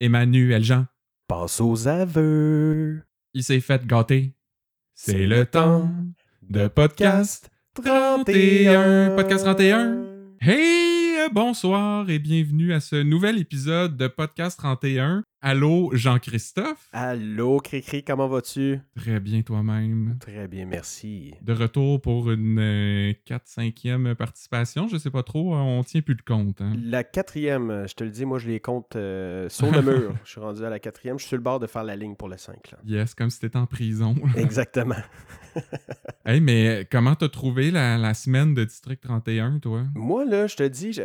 Emmanuel Jean. Passe aux aveux. Il s'est fait gâter. C'est le temps de podcast 31. Podcast 31. Hey, bonsoir et bienvenue à ce nouvel épisode de Podcast 31. Allô, Jean-Christophe? Allô, Cricri, comment vas-tu? Très bien toi-même. Très bien, merci. De retour pour une 4-5e participation. Je sais pas trop, on tient plus de compte. Hein? La quatrième, je te le dis, moi je les compte euh, sur le mur. je suis rendu à la quatrième. Je suis sur le bord de faire la ligne pour le 5. Là. Yes, comme si t'étais en prison. Exactement. hey, mais comment t'as trouvé la, la, semaine de District 31, toi? Moi, là, je te dis, je,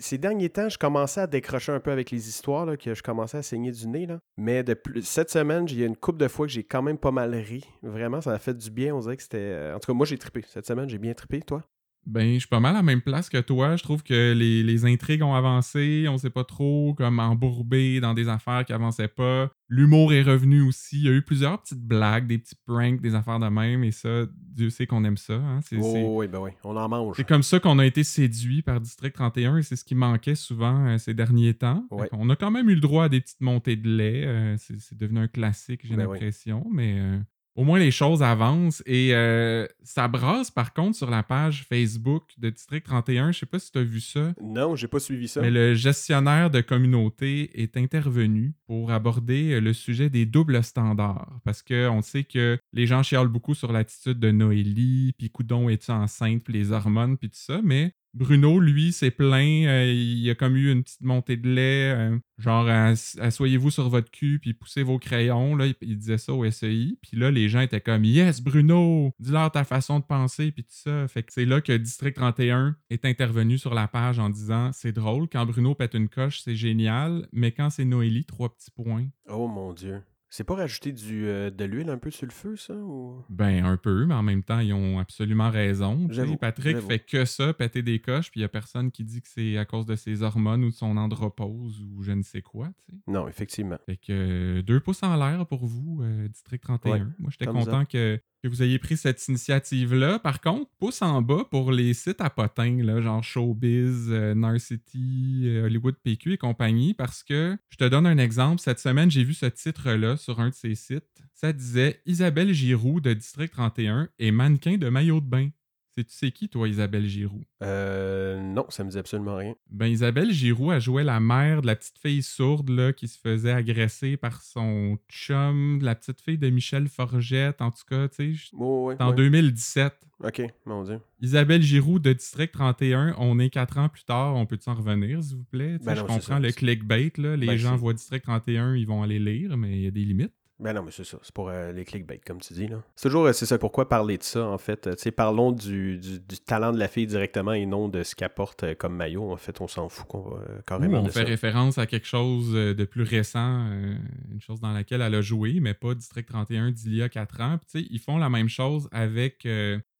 ces derniers temps, je commençais à décrocher un peu avec les histoires, là, que je commençais à saigner du nez. Là. Mais cette semaine, il y a une couple de fois que j'ai quand même pas mal ri. Vraiment, ça a fait du bien. On dirait que c'était. En tout cas, moi, j'ai trippé. Cette semaine, j'ai bien trippé. Toi? Ben, je suis pas mal à la même place que toi. Je trouve que les, les intrigues ont avancé. On sait pas trop comme embourbé dans des affaires qui avançaient pas. L'humour est revenu aussi. Il y a eu plusieurs petites blagues, des petits pranks, des affaires de même. Et ça, Dieu sait qu'on aime ça. Hein? C'est, oh, oui, ben oui, on en mange. C'est comme ça qu'on a été séduit par District 31 et c'est ce qui manquait souvent euh, ces derniers temps. Ouais. On a quand même eu le droit à des petites montées de lait. Euh, c'est, c'est, devenu un classique, j'ai Ben l'impression. Mais euh, au moins les choses avancent et euh, ça brasse par contre sur la page Facebook de District 31. Je sais pas si tu as vu ça. Non, j'ai pas suivi ça. Mais le gestionnaire de communauté est intervenu pour aborder le sujet des doubles standards parce qu'on sait que les gens chialent beaucoup sur l'attitude de Noélie, puis Coudon est enceinte, puis les hormones, puis tout ça, mais Bruno, lui, s'est plaint. Euh, il a comme eu une petite montée de lait, euh, genre asseyez-vous sur votre cul puis poussez vos crayons. Là, il, il, disait ça au SEI. Puis là, les gens étaient comme Yes, Bruno, dis-leur ta façon de penser puis tout ça. Fait que c'est là que District 31 est intervenu sur la page en disant C'est drôle, quand Bruno pète une coche, c'est génial, mais quand c'est Noélie, trois petits points. Oh mon Dieu. C'est pas rajouter du, euh, de l'huile un peu sur le feu, ça? Ou... Ben, un peu, mais en même temps, ils ont absolument raison. Patrick fait que ça, péter des coches, puis il y a personne qui dit que c'est à cause de ses hormones ou de son andropause ou je ne sais quoi. Non, effectivement. Fait que euh, deux pouces en l'air pour vous, euh, District 31. Ouais, Moi, j'étais content que, que vous ayez pris cette initiative-là. Par contre, pouce en bas pour les sites à potins, genre Showbiz, euh, Narcity, euh, Hollywood PQ et compagnie, parce que je te donne un exemple. Cette semaine, j'ai vu ce titre-là sur un de ces sites. Ça disait Isabelle Giroux de District 31 est mannequin de maillot de bain. C'est tu sais qui, toi, Isabelle Giroux? Euh, non, ça me dit absolument rien. Ben, Isabelle Giroux, elle jouait la mère de la petite fille sourde là, qui se faisait agresser par son chum, la petite fille de Michel Forgette, en tout cas, tu sais. Oh, ouais, en ouais. 2017. Ok, mon Dieu. Isabelle Giroux de District 31, on est quatre ans plus tard, on peut-en revenir, s'il vous plaît? Ben je non, comprends ça. le clickbait, là. les Ben, gens voient District 31, ils vont aller lire, mais il y a des limites. Ben non, mais c'est ça. C'est pour euh, les clickbait, comme tu dis. là. C'est toujours, euh, c'est ça, pourquoi parler de ça, en fait? Euh, Tu sais, parlons du, du, du talent de la fille directement et non de ce qu'elle porte euh, comme maillot. En fait, on s'en fout qu'on va carrément on de fait ça. référence à quelque chose de plus récent, une chose dans laquelle elle a joué, mais pas District 31 d'il y a 4 ans. Puis, tu sais, ils font la même chose avec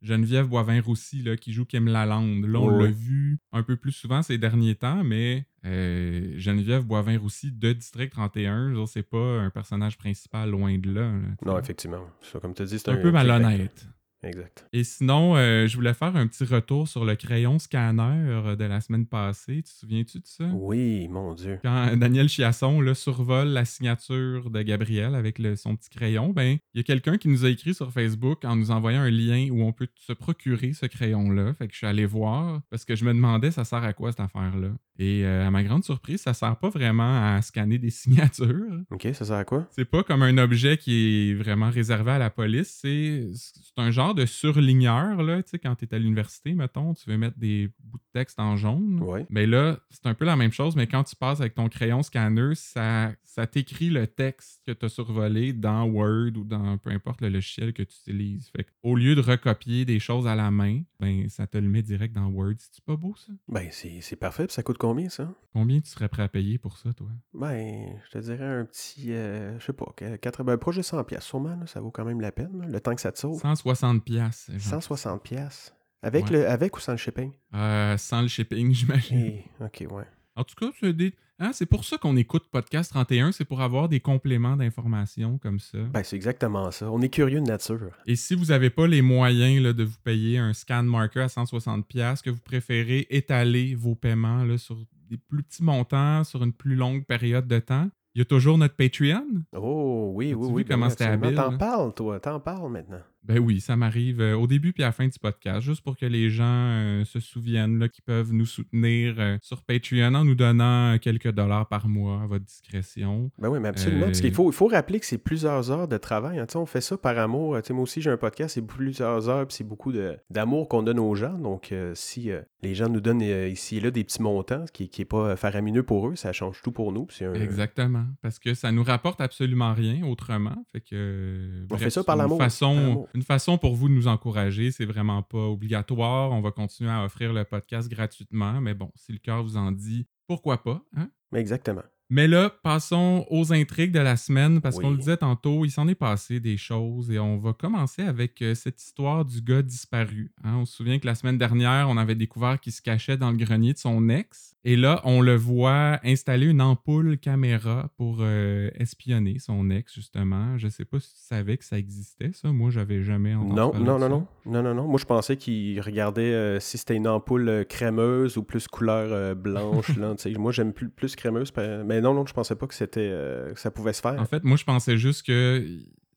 Geneviève Boivin-Roussy, qui joue Kim Lalande. Là, on Ouais, l'a vu un peu plus souvent ces derniers temps, mais euh, Geneviève Boivin-Roussy de District 31, je veux dire, c'est pas un personnage principal loin de là. Non, effectivement. Ça, comme tu dis, c'est un peu malhonnête. Exact. Et sinon, euh, je voulais faire un petit retour sur le crayon scanner euh, de la semaine passée. Tu te souviens-tu de ça? Oui, mon Dieu. quand Daniel Chiasson là, survole la signature de Gabriel avec le- son petit crayon, ben il y a quelqu'un qui nous a écrit sur Facebook en nous envoyant un lien où on peut se procurer ce crayon-là. Fait que je suis allé voir parce que je me demandais ça sert à quoi cette affaire-là? Et euh, à ma grande surprise, ça sert pas vraiment à scanner des signatures. Ok, ça sert à quoi? C'est pas comme un objet qui est vraiment réservé à la police. C'est c'est un genre de surligneur, là. Tu sais, quand tu es à l'université, mettons, tu veux mettre des bouts de texte en jaune. Ouais. Mais là, c'est un peu la même chose, mais quand tu passes avec ton crayon scanner, ça, ça t'écrit le texte que tu as survolé dans Word ou dans peu importe le logiciel que tu utilises. Fait au lieu de recopier des choses à la main, ben ça te le met direct dans Word. C'est pas beau ça? Ben, c'est parfait. Puis ça coûte combien, ça? Combien tu serais prêt à payer pour ça, toi? Ben, je te dirais un petit, euh, je sais pas, que- 80, projet 100 pièces sûrement, là, ça vaut quand même la peine, là, le temps que ça te sauve. 160 pièces. 160 pièces. Avec, Ouais. le, avec ou sans le shipping? Euh, sans le shipping, j'imagine. Eh, ok, ouais. En tout cas, c'est des- hein, c'est pour ça qu'on écoute Podcast 31, c'est pour avoir des compléments d'informations comme ça. Ben, c'est exactement ça. On est curieux de nature. Et si vous n'avez pas les moyens là, de vous payer un scan marker à 160$, que vous préférez étaler vos paiements là, sur des plus petits montants, sur une plus longue période de temps, Il y a toujours notre Patreon. Oh oui, oui, oui. vu comment ben, habile, T'en parles, toi. T'en parles maintenant. Ben oui, ça m'arrive euh, au début puis à la fin du podcast, juste pour que les gens euh, se souviennent là, qu'ils peuvent nous soutenir euh, sur Patreon en nous donnant quelques dollars par mois à votre discrétion. Ben oui, mais absolument. Parce qu'il faut, il faut rappeler que c'est plusieurs heures de travail. hein. On fait ça par amour. Tu sais, moi aussi, j'ai un podcast, c'est plusieurs heures, puis c'est beaucoup de- d'amour qu'on donne aux gens. Donc, si les gens nous donnent ici et là des petits montants, ce qui n'est pas faramineux pour eux, ça change tout pour nous. puis c'est un- Exactement, parce que ça nous rapporte absolument rien autrement. Fait que On bref, fait ça par l'amour, par l'amour. Une façon pour vous de nous encourager, c'est vraiment pas obligatoire. On va continuer à offrir le podcast gratuitement, mais bon, si le cœur vous en dit, pourquoi pas. Hein? Exactement. Mais là, passons aux intrigues de la semaine, parce qu'on le disait tantôt, il s'en est passé des choses et on va commencer avec euh, cette histoire du gars disparu. hein? On se souvient que la semaine dernière, on avait découvert qu'il se cachait dans le grenier de son ex. Et là, on le voit installer une ampoule caméra pour euh, espionner son ex, justement. Je sais pas si tu savais que ça existait, ça. Moi, j'avais jamais entendu Non, non, non, non, non, non, non. Moi, je pensais qu'il regardait euh, si c'était une ampoule euh, crémeuse ou plus couleur euh, blanche. là. Moi, j'aime plus, plus crémeuse. Mais non, non, je pensais pas que c'était que ça pouvait se faire. En fait, moi, je pensais juste que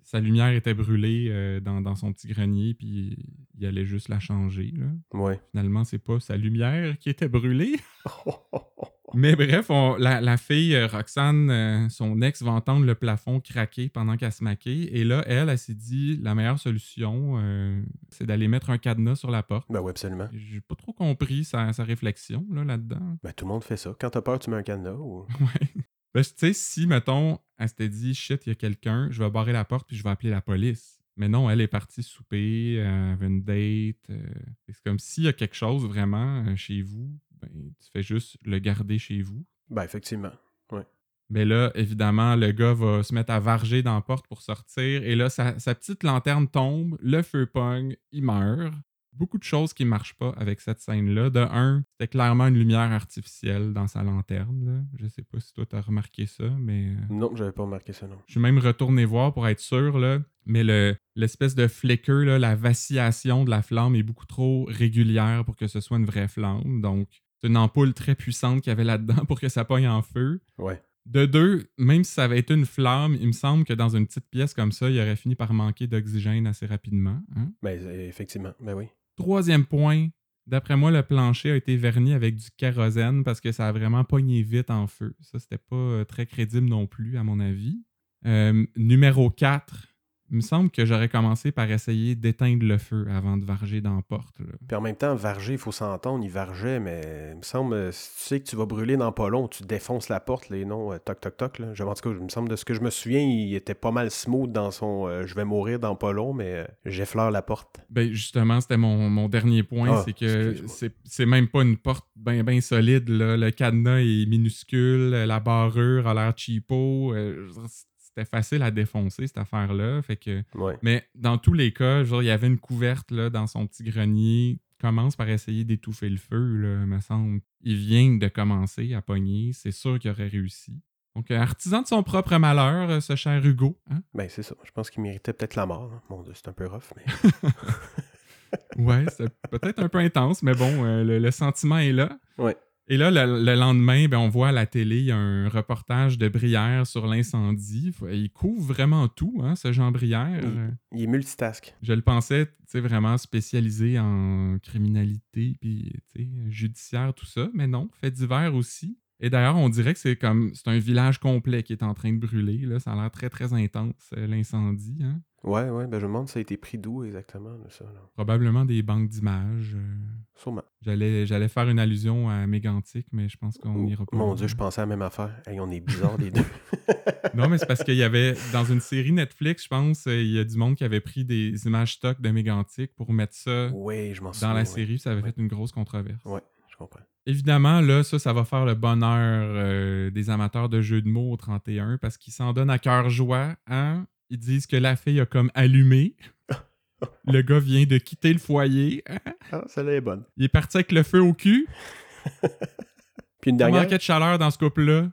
sa lumière était brûlée euh, dans, dans son petit grenier, puis il allait juste la changer. Là. Ouais. Finalement, c'est pas sa lumière qui était brûlée. Mais bref, on- la, la fille, euh, Roxane, euh, son ex, va entendre le plafond craquer pendant qu'elle se maquille. Et là, elle, elle s'est dit la meilleure solution, euh, c'est d'aller mettre un cadenas sur la porte. ben oui, absolument. J'ai pas trop compris sa, sa réflexion là, là-dedans. Ben, tout le monde fait ça. Quand t'as peur, tu mets un cadenas. Ou... Ouais. Ben, tu sais, si, mettons, elle s'était dit shit, il y a quelqu'un, je vais barrer la porte puis je vais appeler la police. Mais non, elle est partie souper, elle avait une date. euh, c'est comme s'il y a quelque chose vraiment euh, chez vous, ben, tu fais juste le garder chez vous. Ben, effectivement. Mais là, évidemment, le gars va se mettre à varger dans la porte pour sortir. Et là, sa, sa petite lanterne tombe, le feu pogne, il meurt. Beaucoup de choses qui ne marchent pas avec cette scène-là. De un, c'était clairement une lumière artificielle dans sa lanterne. Là. Je sais pas si toi t'as remarqué ça, mais. euh, Non, j'avais pas remarqué ça, non. je suis même retourné voir pour être sûr, là. Mais le, l'espèce de flicker, là, la vacillation de la flamme est beaucoup trop régulière pour que ce soit une vraie flamme. Donc, c'est une ampoule très puissante qu'il y avait là-dedans pour que ça pogne en feu. Ouais. De deux, même si ça avait été une flamme, il me semble que dans une petite pièce comme ça, il aurait fini par manquer d'oxygène assez rapidement. hein. Ben, effectivement. Ben oui. Troisième point, d'après moi, le plancher a été verni avec du kérosène parce que ça a vraiment pogné vite en feu. Ça, c'était pas euh, très crédible non plus, à mon avis. Euh, numéro 4, il me semble que j'aurais commencé par essayer d'éteindre le feu avant de varger dans la porte. là. Puis en même temps, varger, il faut s'entendre, il vargeait, mais il me semble, euh, si tu sais que tu vas brûler dans pas long, tu défonces la porte, les noms, euh, toc, toc, toc. Là. Je- En tout cas, il me semble, de ce que je me souviens, il était pas mal smooth dans son euh, je vais mourir dans pas long, mais euh, j'effleure la porte. Ben justement, c'était mon, mon dernier point, Ah, c'est que c'est même pas une porte bien ben solide. Là. Le cadenas est minuscule, la barrure a l'air cheapo. C'était facile à défoncer, cette affaire-là. Fait que... Ouais. Mais dans tous les cas, genre, il y avait une couverte là, dans son petit grenier. Commence par essayer d'étouffer le feu, là, me semble. Il vient de commencer à pogner. C'est sûr qu'il aurait réussi. Donc, euh, artisan de son propre malheur, euh, ce cher Hugo. hein? Ben c'est ça. Je pense qu'il méritait peut-être la mort. hein. Mon Dieu, c'est un peu rough, mais. Ouais, c'est peut-être un peu intense, mais bon, euh, le, le sentiment est là. Ouais. Et là, le, le lendemain, ben, on voit à la télé, il y a un reportage de Brière sur l'incendie. Il couvre vraiment tout, hein, ce Jean Brière. Il- Il est multitask. Je le pensais, tu sais, vraiment spécialisé en criminalité, puis, judiciaire, tout ça. Mais non, fait divers aussi. Et d'ailleurs, on dirait que c'est comme, c'est un village complet qui est en train de brûler. Là. Ça a l'air très, très intense, euh, l'incendie. hein. Ouais, ouais. Ben je me demande si ça a été pris d'où exactement, de ça. Là? Probablement des banques d'images. euh, Sûrement. J'allais, j'allais faire une allusion à Mégantic, mais je pense qu'on n'ira pas. Mon. Dieu, je pensais à la même affaire. Hey, on est bizarres les deux. Non, mais c'est parce qu'il y avait, dans une série Netflix, je pense, euh, il y a du monde qui avait pris des images stock de Mégantic pour mettre ça Oui, je m'en souviens. dans la ouais. série. Ça avait Ouais. fait une grosse controverse. Ouais, je comprends. Évidemment, là, ça, ça va faire le bonheur euh, des amateurs de jeux de mots au 31 parce qu'ils s'en donnent à cœur joie. Hein? Ils disent que la fille a comme allumé. le gars vient de quitter le foyer. Ah, celle-là est bonne. Il est parti avec le feu au cul. Puis une Il dernière. manquait de chaleur dans ce couple-là?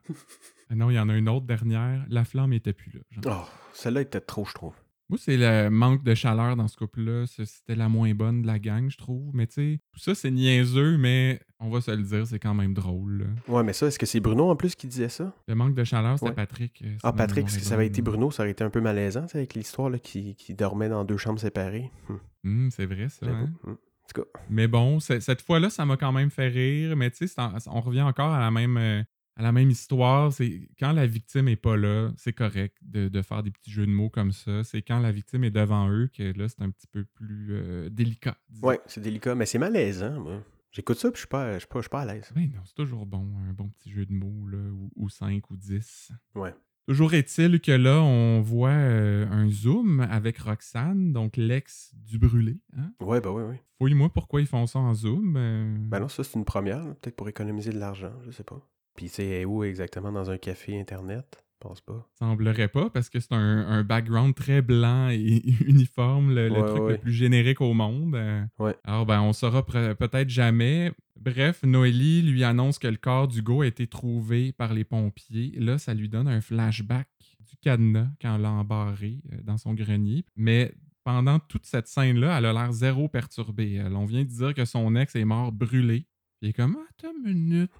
Ah non, il y en a une autre dernière. La flamme était plus là. Oh, celle-là était trop, je trouve. Moi, c'est le manque de chaleur dans ce couple-là. C'était la moins bonne de la gang, je trouve. Mais tu sais, tout ça, c'est niaiseux, mais on va se le dire, c'est quand même drôle. là. Ouais, mais ça, est-ce que c'est Bruno en plus qui disait ça? Le manque de chaleur, c'était Ouais. Patrick. euh, Ah, Patrick, parce que ça avait été Bruno, ça aurait été un peu malaisant, avec l'histoire là, qui, qui dormait dans deux chambres séparées. Hum, Hum, c'est vrai, ça. hein? En tout cas, Mais bon, cette fois-là, ça m'a quand même fait rire. Mais tu sais, on revient encore à la même, euh, à la même histoire. C'est quand la victime est pas là, c'est correct de, de faire des petits jeux de mots comme ça. C'est quand la victime est devant eux que là, c'est un petit peu plus euh, délicat. ouais, c'est délicat, mais c'est malaisant, moi. J'écoute ça, puis je suis pas, je suis pas, je suis pas à l'aise. Ben non, c'est toujours bon, un bon petit jeu de mots, là, ou, ou 5 ou 10. Ouais. Toujours est-il que là, on voit euh, un zoom avec Roxane, donc l'ex du brûlé. Hein? Ouais, bah ouais, ouais. Fouille-moi pourquoi ils font ça en zoom. euh, Ben non, ça, c'est une première, peut-être pour économiser de l'argent, je sais pas. Puis, tu sais, elle est où exactement? Dans un café internet? Je pense pas. semblerait pas parce que c'est un, un background très blanc et uniforme, le, truc ouais. le plus générique au monde. Ouais. Alors, ben, on saura peut-être jamais. Bref, Noélie lui annonce que le corps d'Hugo a été trouvé par les pompiers. Là, ça lui donne un flashback du cadenas quand elle l'a embarré euh, dans son grenier. Mais pendant toute cette scène-là, elle a l'air zéro perturbée. Elle, on vient de dire que son ex est mort brûlé. Puis il est comme, attends une minute.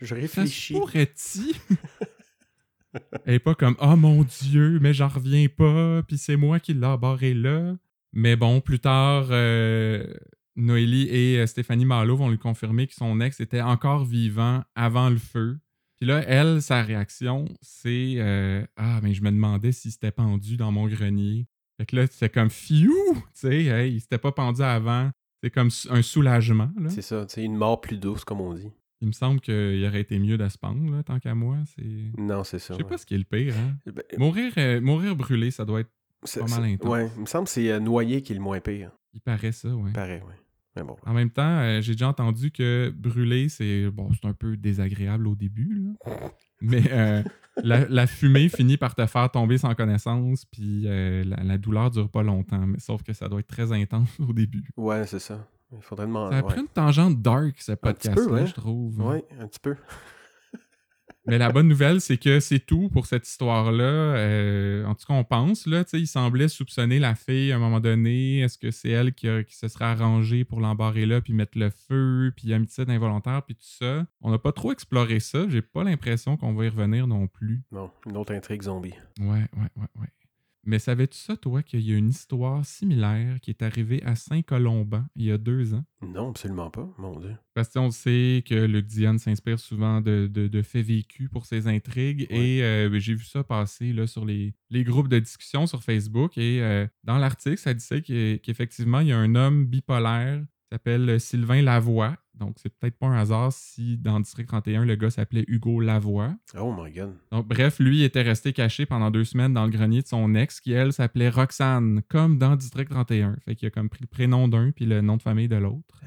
Je Ça réfléchis. pourrait-il? Elle est pas comme Oh mon Dieu, mais j'en reviens pas, puis c'est moi qui l'ai barré là. Mais bon, plus tard, euh, Noélie et euh, Stéphanie Malo vont lui confirmer que son ex était encore vivant avant le feu. Puis là, elle, sa réaction, c'est euh, Ah, mais je me demandais s'il s'était pendu dans mon grenier. Fait que là, c'est comme Fiou! Tu sais, hey, il s'était pas pendu avant. C'est comme un soulagement. C'est ça, tu sais, une mort plus douce, comme on dit. Il me semble qu'il aurait été mieux de se pendre, là, tant qu'à moi. C'est. Non, c'est ça. Je sais ouais. pas ce qui est le pire, hein. Ben, Mourir, euh, mourir brûlé, ça doit être. pas mal intense. Ouais, il me semble que c'est euh, noyé qui est le moins pire. Il paraît ça, ouais. Pareil, ouais. Mais bon. En même temps, euh, j'ai déjà entendu que brûler, c'est bon, c'est un peu désagréable au début, là. mais euh, la, la fumée finit par te faire tomber sans connaissance, puis la, la douleur dure pas longtemps. Mais sauf que ça doit être très intense au début. Ouais, c'est ça. Il faudrait demander. Ça a ouais. pris une tangente dark, ce podcast-là, ouais. je trouve. Ouais, un petit peu. Mais la bonne nouvelle, c'est que c'est tout pour cette histoire-là. Euh, en tout cas, on pense, là, tu sais, il semblait soupçonner la fille à un moment donné. Est-ce que c'est elle qui, a- qui se serait arrangée pour l'embarrer là, puis mettre le feu, puis homicide involontaire, puis tout ça? On n'a pas trop exploré ça. J'ai pas l'impression qu'on va y revenir non plus. Non, une autre intrigue zombie. Ouais, ouais, ouais, ouais. Mais savais-tu ça, toi, qu'il y a une histoire similaire qui est arrivée à Saint-Colomban il y a deux ans? Non, absolument pas, mon Dieu. Parce qu'on sait que Luc Diane s'inspire souvent de, de- de faits vécus pour ses intrigues. Ouais. Et euh, ben, j'ai vu ça passer là, sur les, les groupes de discussion sur Facebook. Et euh, dans l'article, ça disait qu'e- qu'effectivement, il y a un homme bipolaire qui s'appelle euh, Sylvain Lavoie. Donc, c'est peut-être pas un hasard si dans District 31, le gars s'appelait Hugo Lavoie. Oh my god. Donc, bref, lui était resté caché pendant deux semaines dans le grenier de son ex, qui, elle, s'appelait Roxane, comme dans District 31. Fait qu'il a comme pris le prénom d'un puis le nom de famille de l'autre.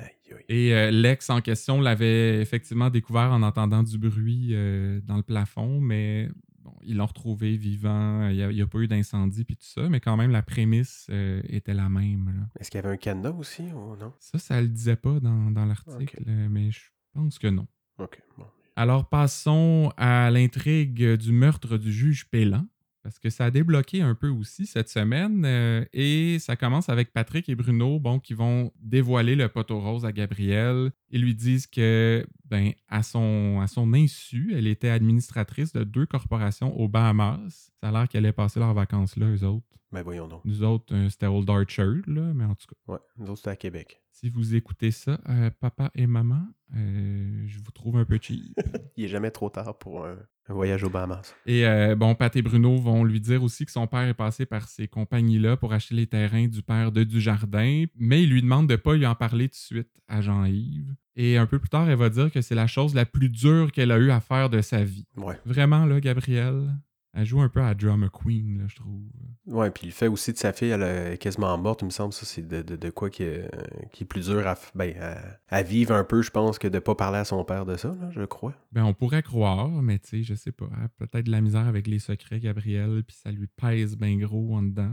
Et euh, l'ex en question l'avait effectivement découvert en entendant du bruit euh, dans le plafond, mais bon, ils l'ont retrouvé vivant. Il n'y a, pas eu d'incendie puis tout ça, mais quand même, la prémisse euh, était la même. Est-ce qu'il y avait un cadenas aussi ou non? Ça, ça le disait pas dans, dans l'article, euh, mais je pense que non. Ok, bon. Alors passons à l'intrigue du meurtre du juge Pélan, parce que ça a débloqué un peu aussi cette semaine, euh, et ça commence avec Patrick et Bruno, bon, qui vont dévoiler le poteau rose à Gabrielle. Ils lui disent que, ben, à son, à son insu, elle était administratrice de deux corporations aux Bahamas. Ça a l'air qu'elle allait passer leurs vacances là, eux autres. Ben voyons donc. Nous autres, euh, c'était Old Archer, là, mais en tout cas. Ouais, nous autres, c'était à Québec. Si vous écoutez ça, euh, papa et maman, euh, je vous trouve un peu cheap. Il est jamais trop tard pour un, un voyage aux Bahamas. Et bon, Pat et Bruno vont lui dire aussi que son père est passé par ces compagnies-là pour acheter les terrains du père de Dujardin, mais il lui demande de pas lui en parler tout de suite à Jean-Yves. Et un peu plus tard, elle va dire que c'est la chose la plus dure qu'elle a eu à faire de sa vie. Ouais. Vraiment, là, Gabrielle, elle joue un peu à Drama Queen, là, je trouve. Ouais, puis le fait aussi de sa fille, elle est quasiment morte, il me semble, ça, c'est de, de, de quoi qui est, qui est plus dur à, ben, à, à vivre un peu, je pense, que de pas parler à son père de ça, là, je crois. Ben, on pourrait croire, mais tu sais, je sais pas. Peut-être de la misère avec les secrets, Gabrielle, puis ça lui pèse bien gros en dedans.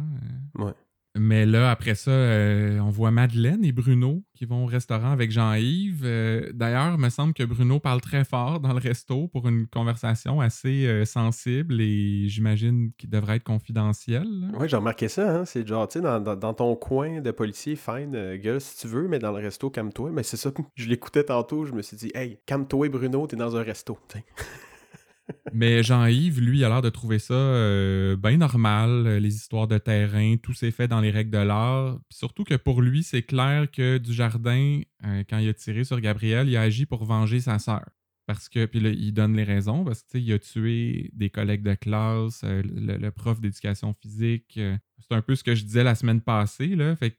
euh. Ouais. Mais là, après ça, euh, on voit Madeleine et Bruno qui vont au restaurant avec Jean-Yves. Euh, D'ailleurs, il me semble que Bruno parle très fort dans le resto pour une conversation assez euh, sensible et j'imagine qu'il devrait être confidentiel. là. Oui, j'ai remarqué ça. Hein? C'est genre, tu sais, dans, dans- dans ton coin de policier, fine, gueule si tu veux, mais dans le resto, calme-toi. Mais c'est ça, je l'écoutais tantôt, je me suis dit, hey, calme-toi, Bruno, t'es dans un resto. Mais Jean-Yves, lui, a l'air de trouver ça euh, bien normal, euh, les histoires de terrain, tout s'est fait dans les règles de l'art. Surtout que pour lui, c'est clair que Dujardin, euh, quand il a tiré sur Gabriel, il a agi pour venger sa sœur. Parce que, puis là, il donne les raisons, parce que, tu sais, il a tué des collègues de classe, le, le prof d'éducation physique. c'est un peu ce que je disais la semaine passée, là. Fait que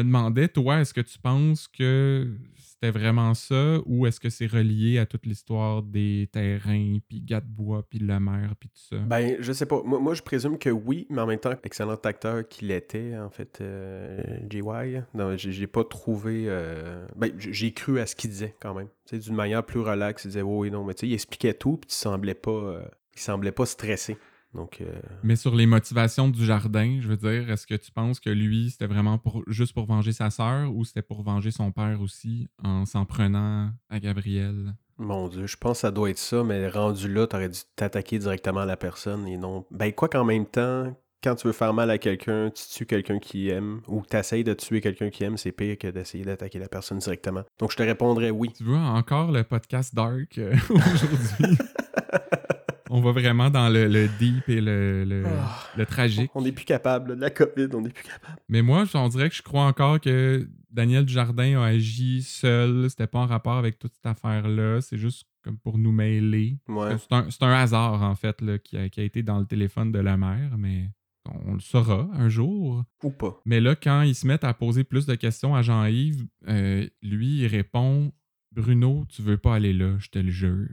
me demandais, toi, est-ce que tu penses que c'était vraiment ça ou est-ce que c'est relié à toute l'histoire des terrains, puis Gadebois, puis le maire, puis tout ça? Ben, je sais pas. Moi, moi, je présume que oui, mais en même temps, excellent acteur qu'il était, en fait, euh, JY. Non, j'ai pas trouvé. euh, Ben, j'ai cru à ce qu'il disait quand même. D'une manière plus relaxe, il disait oui, oui, non, mais tu sais, il expliquait tout, puis il semblait pas, euh, il semblait pas stressé. Donc, euh, Mais sur les motivations du jardin, je veux dire, est-ce que tu penses que lui, c'était vraiment pour, juste pour venger sa sœur ou c'était pour venger son père aussi en s'en prenant à Gabriel? mon Dieu, je pense que ça doit être ça, mais rendu là, t'aurais dû t'attaquer directement à la personne et non. Ben, quoi qu'en même temps, quand tu veux faire mal à quelqu'un, tu tues quelqu'un qui aime, ou t'essayes de tuer quelqu'un qui aime, c'est pire que d'essayer d'attaquer la personne directement. Donc, je te répondrais oui. Tu vois, encore le podcast Dark euh, aujourd'hui? On va vraiment dans le, le deep et le, le, Ah. le tragique. On n'est plus capable, de la COVID, on n'est plus capable. Mais moi, on dirait que je crois encore que Daniel Dujardin a agi seul. C'était pas en rapport avec toute cette affaire-là. C'est juste comme pour nous mêler. Ouais. C'est un, hasard, en fait, là, qui, a, qui a été dans le téléphone de la mère, mais on le saura un jour. Ou pas. Mais là, quand ils se mettent à poser plus de questions à Jean-Yves, euh, lui, il répond Bruno, tu veux pas aller là, je te le jure.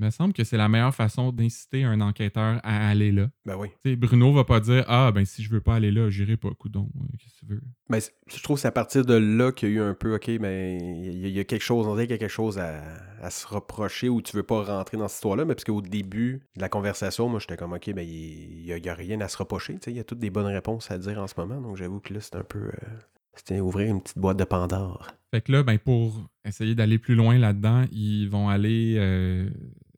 Il me semble que c'est la meilleure façon d'inciter un enquêteur à aller là. Ben oui. Tu sais, Bruno va pas dire Ah, ben si je veux pas aller là, j'irai pas, coudon. euh, Qu'est-ce que tu veux Ben, je trouve que c'est à partir de là qu'il y a eu un peu, OK, mais il y, a- il y a quelque chose, on dirait qu'il y a quelque chose à, à se reprocher ou tu veux pas rentrer dans cette histoire-là, mais parce qu'au début de la conversation, moi, j'étais comme, OK, ben, il y a, il y a rien à se reprocher, tu sais, il y a toutes des bonnes réponses à dire en ce moment, donc j'avoue que là, c'est un peu... euh, c'était ouvrir une petite boîte de Pandore. Fait que là, ben, pour essayer d'aller plus loin là-dedans, ils vont aller euh,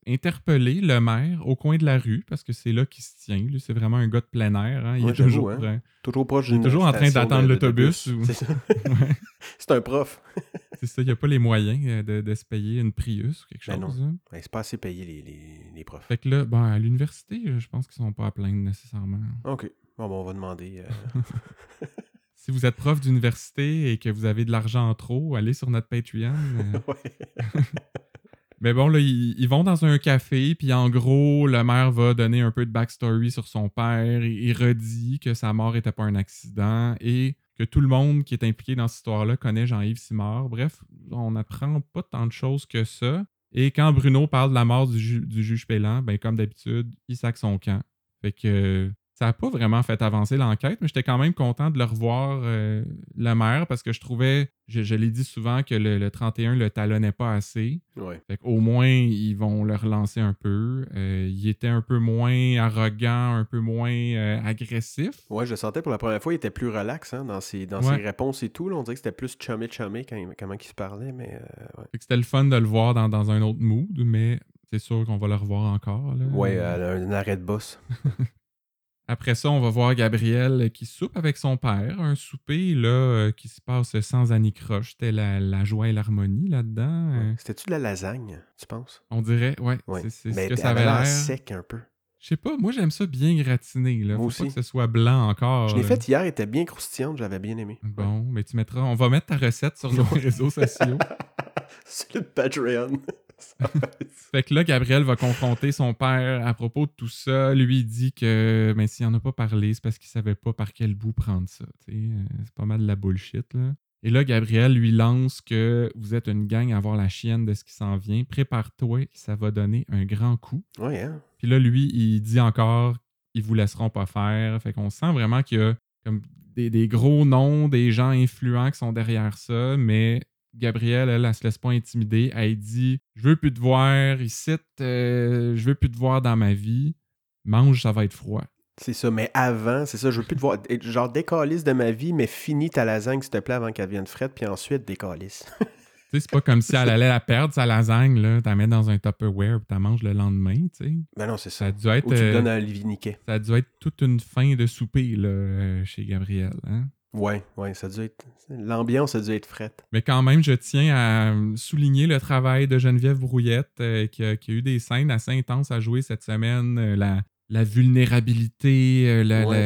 interpeller le maire au coin de la rue parce que c'est là qu'il se tient. Lui, c'est vraiment un gars de plein air. hein. Il Ouais, est toujours. hein. euh, Toujours proche Il est d'une toujours en train d'attendre l'autobus ou-. C'est ça. ouais, C'est un prof. c'est ça, il n'y a pas les moyens euh, de, de se payer une Prius ou quelque Ben chose. non. hein. Ouais, c'est pas assez payé, les, les, les profs. Fait que là, ben, à l'université, je pense qu'ils sont pas à plaindre nécessairement. OK. Bon, ben, on va demander... euh, Si vous êtes prof d'université et que vous avez de l'argent en trop, allez sur notre Patreon. euh. Mais bon, là, ils, vont dans un café, puis en gros, le maire va donner un peu de backstory sur son père. Il, il redit que sa mort n'était pas un accident et que tout le monde qui est impliqué dans cette histoire-là connaît Jean-Yves Simard. Bref, on n'apprend pas tant de choses que ça. Et quand Bruno parle de la mort du juge Pélan, ben comme d'habitude, il sac son camp. Fait que ça n'a pas vraiment fait avancer l'enquête, mais j'étais quand même content de le revoir, euh, le maire, parce que je trouvais, je, je l'ai dit souvent, que le, le 31 le talonnait pas assez. ouais. Fait qu'au moins, ils vont le relancer un peu. Euh, il était un peu moins arrogant, un peu moins euh, agressif. Ouais, je le sentais pour la première fois, il était plus relax hein, dans, ses, dans Ouais. ses réponses et tout. là. on dirait que c'était plus chummy-chummy quand, il- comment il se parlait, mais ouais. C'était le fun de le voir dans, dans un autre mood, mais c'est sûr qu'on va le revoir encore. là. Ouais, euh, un arrêt de boss. Après ça, on va voir Gabriel qui soupe avec son père. Un souper là, euh, qui se passe sans anicroche. C'était la, la joie et l'harmonie là-dedans. Euh, C'était-tu de la lasagne, tu penses? on dirait, ouais, Ouais. c'est ce que ça avait l'air sec un peu. Je sais pas, moi j'aime ça bien gratiné. Là. Moi Faut pas aussi. que ce soit blanc encore. Je l'ai là. faite hier, elle était bien croustillante, j'avais bien aimé. Bon, mais tu mettras. On va mettre ta recette sur nos réseaux sociaux. C'est le Patreon. Fait que là, Gabriel va confronter son père à propos de tout ça. Lui, il dit que ben, s'il en a pas parlé, c'est parce qu'il savait pas par quel bout prendre ça. Euh, C'est pas mal de la bullshit, là. Et là, Gabriel lui lance que vous êtes une gang à avoir la chienne de ce qui s'en vient. Prépare-toi, ça va donner un grand coup. hein? Puis là, lui, il dit encore ils vous laisseront pas faire. Fait qu'on sent vraiment qu'il y a comme des, des gros noms, des gens influents qui sont derrière ça, mais Gabrielle, elle, elle, se laisse pas intimider. Elle dit Je veux plus te voir ici, euh, je veux plus te voir dans ma vie. Mange, ça va être froid. C'est ça, mais avant, c'est ça, je veux plus te voir. Genre, décalisse de ma vie, mais finis ta lasagne, s'il te plaît, avant qu'elle vienne frette, puis ensuite décalisse. tu sais, c'est pas comme si elle allait la perdre, sa lasagne, là. T'as mets dans un Tupperware, puis t'as manges le lendemain, tu sais. Ben non, c'est ça. Ça a dû être. Ou tu euh, donnes Niquet. ça a dû être toute une fin de souper, là, euh, chez Gabriel, hein. Ouais, ouais, ça a dû être. L'ambiance a dû être frette. Mais quand même, je tiens à souligner le travail de Geneviève Brouillette, euh, qui, a, qui a eu des scènes assez intenses à jouer cette semaine. Euh, la, la vulnérabilité, euh, la- Ouais. la-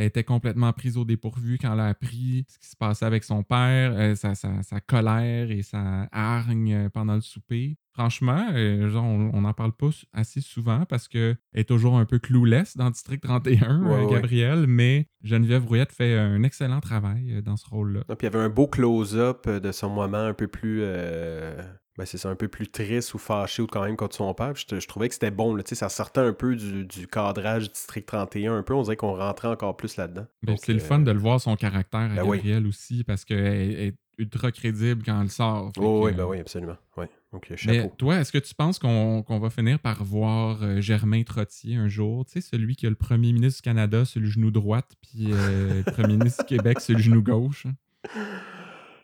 elle était complètement prise au dépourvu quand elle a appris ce qui se passait avec son père, sa, sa- sa colère et sa hargne pendant le souper. Franchement, euh, genre, on n'en parle pas assez souvent parce qu'elle est toujours un peu clueless dans District 31, Ouais, euh, ouais. Gabrielle, mais Geneviève Brouillette fait un excellent travail euh, dans ce rôle-là. Non, puis il y avait un beau close-up de son moment un peu plus. euh, Ben, c'est ça, un peu plus triste ou fâché ou quand même contre son père. Je, je trouvais que c'était bon. Là, ça sortait un peu du, du cadrage District 31. Un peu, on dirait qu'on rentrait encore plus là-dedans. Ben, Donc, c'est le fun de le voir son caractère à ben oui. Aussi parce qu'elle est ultra crédible quand elle sort. Oh, que, oui, ben oui, absolument. Ouais. Donc, Mais chapeau. toi, est-ce que tu penses qu'on va finir par voir euh, Germain Trottier un jour? Tu sais, celui qui est le premier ministre du Canada sur le genou droite, puis euh, le premier ministre du Québec sur le genou gauche.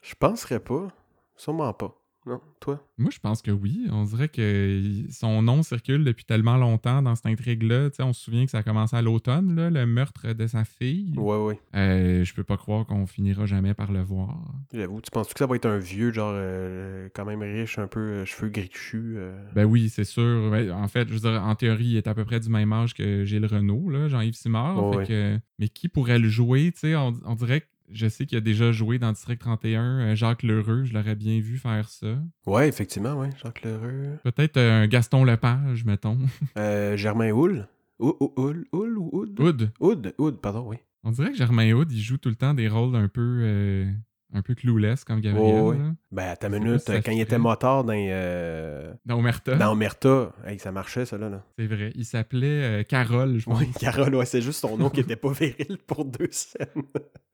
Je penserais pas. Sûrement pas. Non, toi? Moi, je pense que oui. On dirait que son nom circule depuis tellement longtemps dans cette intrigue-là. Tu sais, on se souvient que ça a commencé à l'automne, le meurtre de sa fille. Ouais, ouais. Euh, je peux pas croire qu'on finira jamais par le voir. J'avoue. Tu penses que ça va être un vieux, genre, euh, quand même riche, un peu euh, cheveux grichus? euh? Ben oui, c'est sûr. En fait, je veux dire, en théorie, il est à peu près du même âge que Gilles Renault, Jean-Yves Simard. Fait ouais. que- mais qui pourrait le jouer? Tu sais, on, on dirait que je sais qu'il a déjà joué dans District 31. euh, Jacques Lheureux, je l'aurais bien vu faire ça. Ouais, effectivement, ouais. Jacques Lheureux. Peut-être euh, un Gaston Lepage, mettons. Euh, Germain Houle. Ou- ou- Houle, ou Houd? Oud. Houd, Houd, pardon, oui. On dirait que Germain Oud, il joue tout le temps des rôles un peu, euh, un peu clueless comme Gabriel. Oh, là. Ben, à ta minute, euh, quand il était motard dans, euh, Dans Omerta, dans Omerta, hey, ça marchait, ça, là. là. c'est vrai. Il s'appelait euh, Carole, je pense. Oui, Carole, ouais, c'est juste son nom qui était pas viril pour deux scènes.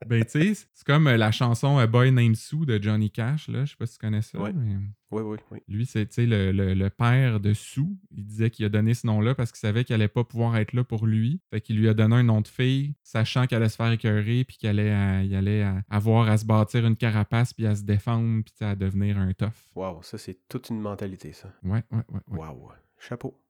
Ben, tu sais, c'est comme la chanson A Boy Named Sue de Johnny Cash, là. Je sais pas si tu connais ça, Ouais. mais Oui, oui, oui. lui, c'est, le, le- le père de Sue. Il disait qu'il a donné ce nom-là parce qu'il savait qu'il allait pas pouvoir être là pour lui. Fait qu'il lui a donné un nom de fille, sachant qu'elle allait se faire écœurer, puis qu'il allait, à- il allait à- avoir à se bâtir une carapace, puis à se défendre, puis à devenir un tough. Waouh, ça, c'est toute une mentalité, ça. Ouais, ouais, ouais. Waouh. Chapeau.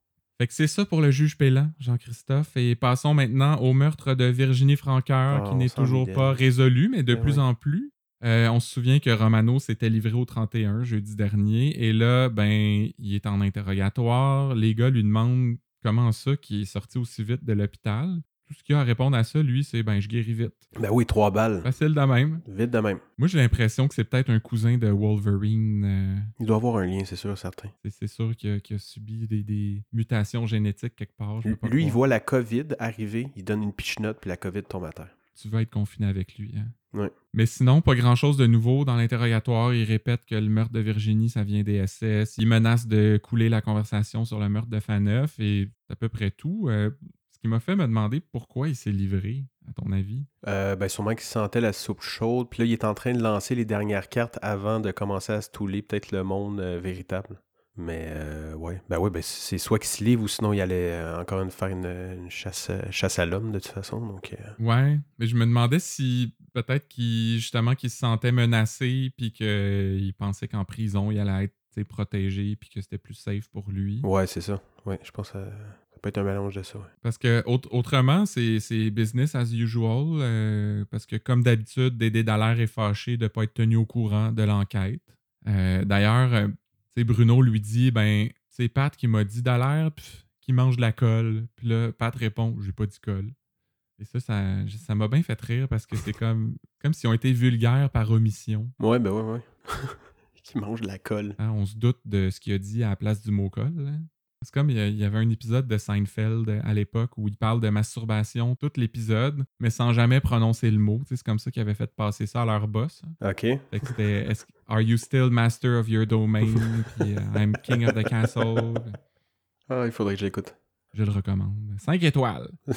Fait que c'est ça pour le juge Pélan, Jean-Christophe. Et passons maintenant au meurtre de Virginie Franqueur, Ah, qui n'est toujours pas résolu, mais de Ben plus en plus. Euh, on se souvient que Romano s'était livré au 31 jeudi dernier. Et là, ben, il est en interrogatoire. Les gars lui demandent comment ça qu'il est sorti aussi vite de l'hôpital. Tout ce qu'il a à répondre à ça, lui, c'est ben, je guéris vite. Ben oui, trois balles. Facile de même. Vite de même. Moi, j'ai l'impression que c'est peut-être un cousin de Wolverine. euh, Il doit avoir un lien, c'est sûr, certain. c'est- c'est sûr qu'il a, qu'il a subi des, des mutations génétiques quelque part. je peux pas Lui, il croire. voit la COVID arriver, il donne une pichenote, puis la COVID tombe à terre. tu vas être confiné avec lui. hein? Ouais. Mais sinon, pas grand-chose de nouveau dans l'interrogatoire. Il répète que le meurtre de Virginie, ça vient des SS. Il menace de couler la conversation sur le meurtre de Faneuf et c'est à peu près tout. Euh, ce qui m'a fait me demander pourquoi il s'est livré, à ton avis? Euh, ben sûrement qu'il sentait la soupe chaude, puis là, il est en train de lancer les dernières cartes avant de commencer à stouler peut-être le monde euh, véritable. Mais euh, ouais, ben ouais, ben c'est soit qu'il se livre ou sinon il allait euh, encore une faire une, une chasse, euh, chasse à l'homme de toute façon. Donc euh, Ouais, mais je me demandais si peut-être qu'il justement qu'il se sentait menacé puis qu'il pensait qu'en prison, il allait être protégé puis que c'était plus safe pour lui. ouais, c'est ça. Ouais, je pense que ça, peut être un mélange de ça. ouais. Parce que aut- autrement, c'est business as usual. parce que comme d'habitude, Dédé Dallaire est fâché de ne pas être tenu au courant de l'enquête. D'ailleurs, Bruno lui dit ben, c'est Pat qui m'a dit pff, qui mange de la colle. Puis là, Pat répond j'ai pas dit colle. Et ça, ça ça m'a bien fait rire parce que c'est comme, comme s'ils ont été vulgaires par omission. Ouais, ben ouais, ouais. qui mange de la colle. Hein, on se doute de ce qu'il a dit à la place du mot colle. hein. C'est comme il y, avait un épisode de Seinfeld euh, à l'époque où il parle de masturbation tout l'épisode, mais sans jamais prononcer le mot. C'est comme ça qu'ils avaient fait passer ça à leur boss. OK. C'était Are you still master of your domain? Puis euh, I'm king of the castle. Ah, il faudrait que j'écoute. Je le recommande. 5 étoiles.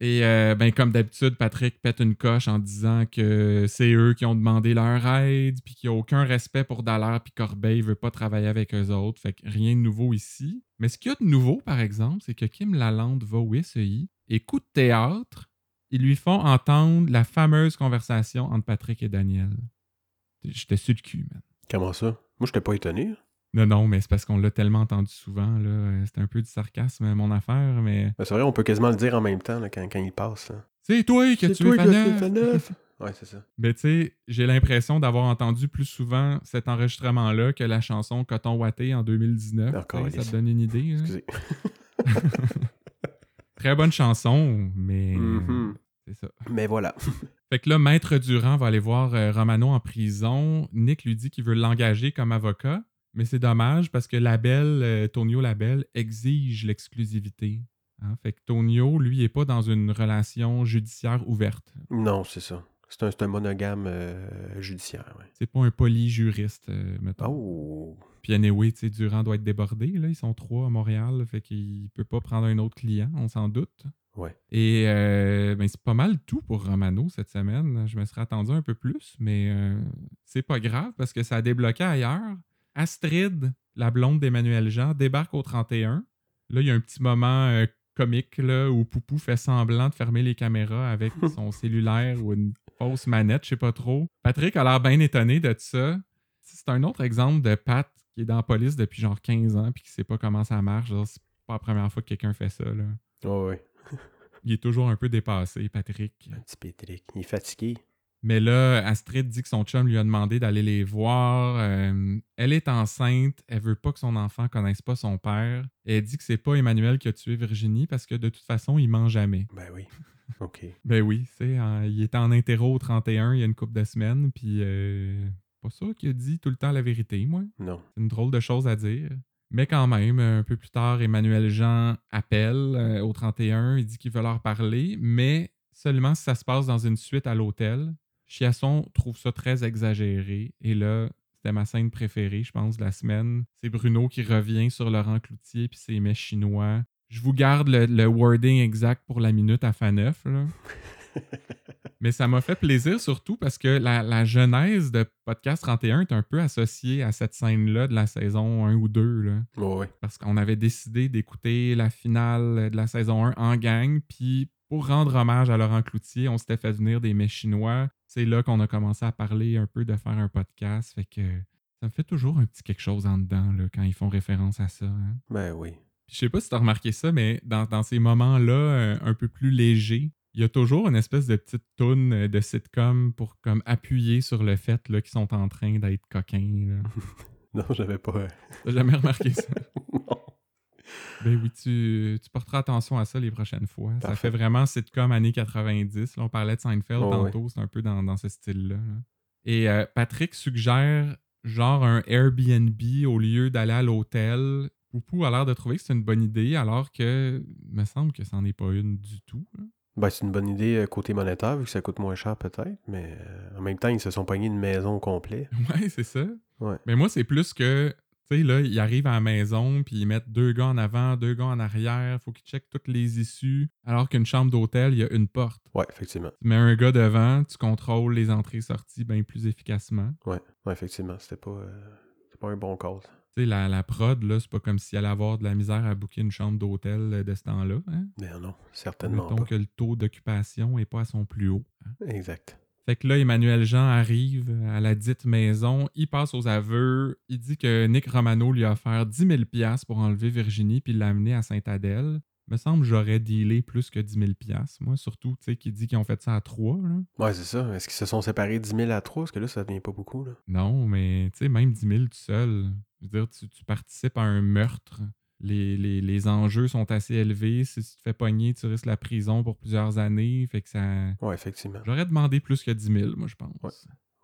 Et euh, ben, comme d'habitude, Patrick pète une coche en disant que c'est eux qui ont demandé leur aide, puis qu'il n'y a aucun respect pour Dallaire, puis Corbeil veut pas travailler avec eux autres. Fait que rien de nouveau ici. Mais ce qu'il y a de nouveau, par exemple, c'est que Kim Lalande va au SEI et coup de théâtre, ils lui font entendre la fameuse conversation entre Patrick et Daniel. J'étais sur le cul, man. Comment ça? Moi, j'étais pas étonné. Non, non, mais c'est parce qu'on l'a tellement entendu souvent. là. C'était un peu du sarcasme, mon affaire, mais. Ben, c'est vrai, on peut quasiment le dire en même temps là, quand, quand il passe. C'est toi qui as tué Faneuf! Ouais, c'est ça. Mais tu sais, j'ai l'impression d'avoir entendu plus souvent cet enregistrement-là que la chanson Coton Watté en 2019. D'accord, Tu sais, ça te donne une idée. hein? Excusez. Très bonne chanson, mais Mhm. c'est ça. Mais voilà. Fait que là, Maître Durand va aller voir euh, Romano en prison. Nick lui dit qu'il veut l'engager comme avocat, mais c'est dommage parce que Labelle, euh, Tonio Labelle, exige l'exclusivité. hein. Fait que Tonio, lui, est pas dans une relation judiciaire ouverte. Non, c'est ça. C'est un, un monogame euh, judiciaire. Ouais. C'est pas un polyjuriste, euh, mettons. Oh! Puis anyway, tu sais, Durand doit être débordé. Là. Ils sont trois à Montréal, fait qu'il peut pas prendre un autre client, on s'en doute. Ouais. Et euh, ben, c'est pas mal tout pour Romano cette semaine. Je me serais attendu un peu plus, mais euh, c'est pas grave parce que ça a débloqué ailleurs. Astrid, la blonde d'Emmanuel Jean, débarque au 31. Là, il y a un petit moment euh, comique là, où Poupou fait semblant de fermer les caméras avec son cellulaire ou une fausse manette, je sais pas trop. Patrick a l'air bien étonné de ça. C'est un autre exemple de Pat qui est dans la police depuis genre 15 ans puis qui sait pas comment ça marche. C'est pas la première fois que quelqu'un fait ça. Là. Oh, ouais. Il est toujours un peu dépassé, Patrick. Un petit Patrick. Il est fatigué. Mais là, Astrid dit que son chum lui a demandé d'aller les voir. Euh, elle est enceinte. Elle veut pas que son enfant connaisse pas son père. Et elle dit que c'est pas Emmanuel qui a tué Virginie parce que de toute façon, il ment jamais. Ben oui. OK. Ben oui, c'est il était en interro au 31 il y a une couple de semaines. Puis, euh, pas sûr qu'il a dit tout le temps la vérité, moi. Non. C'est une drôle de chose à dire. Mais quand même, un peu plus tard, Emmanuel Jean appelle euh, au 31. Il dit qu'il veut leur parler, mais seulement si ça se passe dans une suite à l'hôtel. Chiasson trouve ça très exagéré. Et là, c'était ma scène préférée, je pense, de la semaine. C'est Bruno qui revient sur Laurent Cloutier puis ses mets chinois. Je vous garde le, le wording exact pour la minute à Faneuf, là. Mais ça m'a fait plaisir surtout parce que la, la genèse de Podcast 31 est un peu associée à cette scène-là de la saison 1 ou 2. Là. Oh. Parce qu'on avait décidé d'écouter la finale de la saison 1 en gang. Puis pour rendre hommage à Laurent Cloutier, on s'était fait venir des mets chinois. C'est là qu'on a commencé à parler un peu de faire un podcast. Fait que ça me fait toujours un petit quelque chose en dedans là, quand ils font référence à ça. hein. Ben oui. Puis Je sais pas si tu as remarqué ça, mais dans, dans ces moments-là, euh, un peu plus légers, il y a toujours une espèce de petite toune euh, de sitcom pour comme appuyer sur le fait qu'ils sont en train d'être coquins. là. Non, j'avais pas. T'as jamais remarqué ça? Ben oui, tu, tu porteras attention à ça les prochaines fois. Ça fait vraiment sitcom années 90. Là, on parlait de Seinfeld Oh, tantôt, c'est un peu dans, dans ce style-là. là. Et euh, Patrick suggère genre un Airbnb au lieu d'aller à l'hôtel. Poupou a l'air de trouver que c'est une bonne idée, alors que me semble que c'en est pas une du tout. là. Ben, c'est une bonne idée euh, côté monétaire, vu que ça coûte moins cher peut-être, mais euh, en même temps, ils se sont pognés une maison au complet. Ouais, c'est ça. Ouais. Mais moi, c'est plus que, tu sais, là, ils arrivent à la maison, puis ils mettent deux gars en avant, deux gars en arrière, faut qu'ils checkent toutes les issues, alors qu'une chambre d'hôtel, il y a une porte. Ouais, effectivement. Tu mets un gars devant, tu contrôles les entrées-sorties bien plus efficacement. Ouais, ouais effectivement. C'était pas, euh, pas un bon call. Tu sais, la, la prod, là, c'est pas comme s'il allait avoir de la misère à booker une chambre d'hôtel euh, de ce temps-là. Hein? Mais non, certainement Mettons pas. que le taux d'occupation est pas à son plus haut. hein? Exact. Fait que là, Emmanuel Jean arrive à la dite maison, il passe aux aveux, il dit que Nick Romano lui a offert 10 000 piastres pour enlever Virginie puis l'amener à Sainte-Adèle. Me semble que j'aurais dealé plus que 10 000 piastres, moi, surtout, tu sais, qui dit qu'ils ont fait ça à trois, là. Ouais, c'est ça. Est-ce qu'ils se sont séparés 10 000 à 3? Parce que là, ça devient pas beaucoup. Là. Non, mais tu sais, même 10 000 tout seul, je veux dire, tu, tu participes à un meurtre. Les, les- les enjeux sont assez élevés. Si tu te fais pogner, tu risques la prison pour plusieurs années. Fait que ça. Ouais, effectivement. J'aurais demandé plus que 10 000, moi, je pense. Ouais.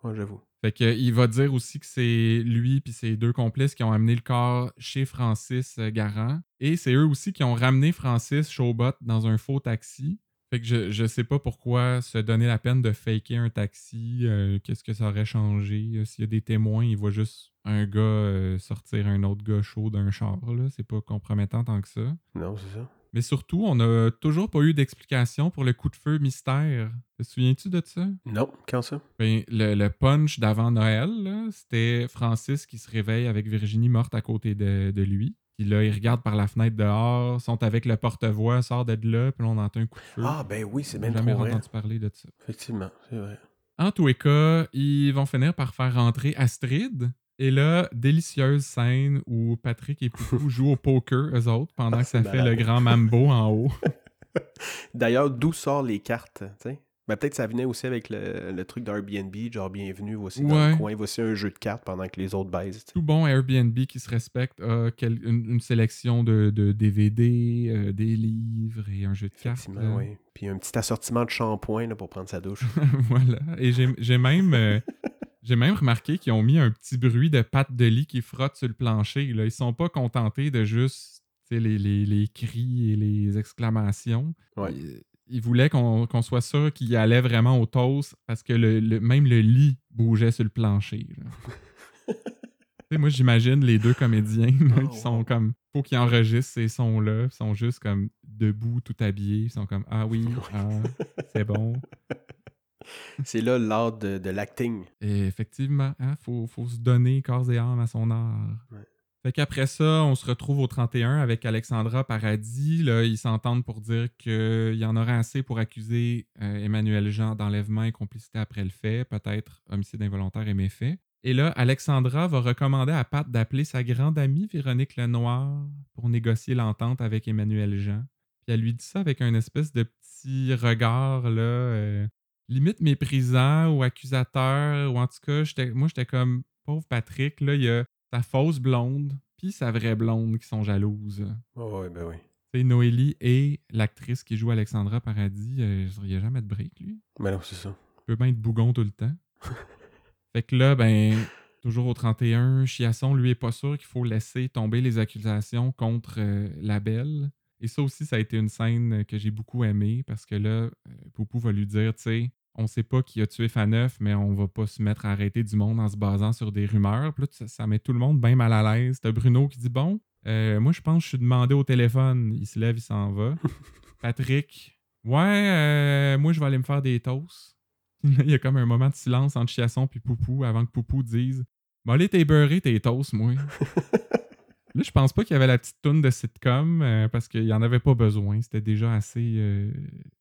Ouais, j'avoue. Fait que, il va dire aussi que c'est lui puis ses deux complices qui ont amené le corps chez Francis Garand. Et c'est eux aussi qui ont ramené Francis Chaubot dans un faux taxi. Fait que je, je sais pas pourquoi se donner la peine de faker un taxi. euh, Qu'est-ce que ça aurait changé? Euh, S'il y a des témoins, il voit juste un gars euh, sortir un autre gars chaud d'un char. là. C'est pas compromettant tant que ça. Non, c'est ça. Mais surtout, on n'a toujours pas eu d'explication pour le coup de feu mystère. Te souviens-tu de ça? Non, quand ça? Ben, le, le punch d'avant Noël, c'était Francis qui se réveille avec Virginie morte à côté de, de lui. Puis là, ils regardent par la fenêtre dehors, sont avec le porte-voix, sort de là, puis là, on entend un coup de feu. Ah, ben oui, c'est même jamais trop entendu parler de ça. Effectivement, c'est vrai. En tous les cas, ils vont finir par faire rentrer Astrid. Et là, délicieuse scène où Patrick et Poupou jouent au poker, eux autres, pendant Ah, que ça fait le grand mambo en haut. D'ailleurs, d'où sortent les cartes, tu sais? Ben, peut-être que ça venait aussi avec le, le truc d'Airbnb, genre bienvenue, voici dans Ouais. le coin, voici un jeu de cartes pendant que les autres baisent. Tout bon Airbnb qui se respecte a quel- une, une sélection de, de DVD, euh, des livres et un jeu de cartes. Effectivement, oui. Puis un petit assortiment de shampoing pour prendre sa douche. voilà. Et j'ai même, euh, j'ai même remarqué qu'ils ont mis un petit bruit de pattes de lit qui frottent sur le plancher. Là. Ils sont pas contentés de juste les, les, les cris et les exclamations. Ouais. Ils voulaient qu'on qu'on soit sûr qu'il allait vraiment au toast parce que le, le- même le lit bougeait sur le plancher. moi, j'imagine les deux comédiens là, Oh, qui sont wow. comme. Faut qu'ils enregistrent ces sons-là. Ils sont juste comme debout, tout habillés. Ils sont comme Ah oui, ah, c'est bon. c'est là l'art de, de l'acting. Effectivement, il faut, faut se donner corps et âme à son art. Ouais. Fait qu'après ça, on se retrouve au 31 avec Alexandra Paradis. Là, ils s'entendent pour dire qu'il y en aurait assez pour accuser euh, Emmanuel Jean d'enlèvement et complicité après le fait, peut-être homicide involontaire et méfait. Et là, Alexandra va recommander à Pat d'appeler sa grande amie Véronique Lenoir pour négocier l'entente avec Emmanuel Jean. Puis elle lui dit ça avec un espèce de petit regard, là, euh, limite méprisant ou accusateur, ou en tout cas, moi, j'étais comme, pauvre Patrick, là, il a sa fausse blonde, puis sa vraie blonde qui sont jalouses. Oh, oui, ben oui. C'est Noélie et l'actrice qui joue Alexandra Paradis, euh, il n'y a jamais de break, lui. Ben non, c'est ça. Il peut bien être bougon tout le temps. fait que là, ben, toujours au 31, Chiasson, lui, est pas sûr qu'il faut laisser tomber les accusations contre euh, la belle. Et ça aussi, ça a été une scène que j'ai beaucoup aimée parce que là, euh, Poupou va lui dire, tu sais, on sait pas qui a tué Faneuf, mais on va pas se mettre à arrêter du monde en se basant sur des rumeurs. Puis là, ça, ça met tout le monde bien mal à l'aise. T'as Bruno qui dit, bon, euh, moi, je pense que je suis demandé au téléphone. Il se lève, il s'en va. Patrick, ouais, euh, moi, je vais aller me faire des toasts. il y a comme un moment de silence entre Chiasson et Poupou avant que Poupou dise, bon, allez, t'es beurré, tes toasts, moi. Là, je pense pas qu'il y avait la petite toune de sitcom euh, parce qu'il y en avait pas besoin. C'était déjà assez euh,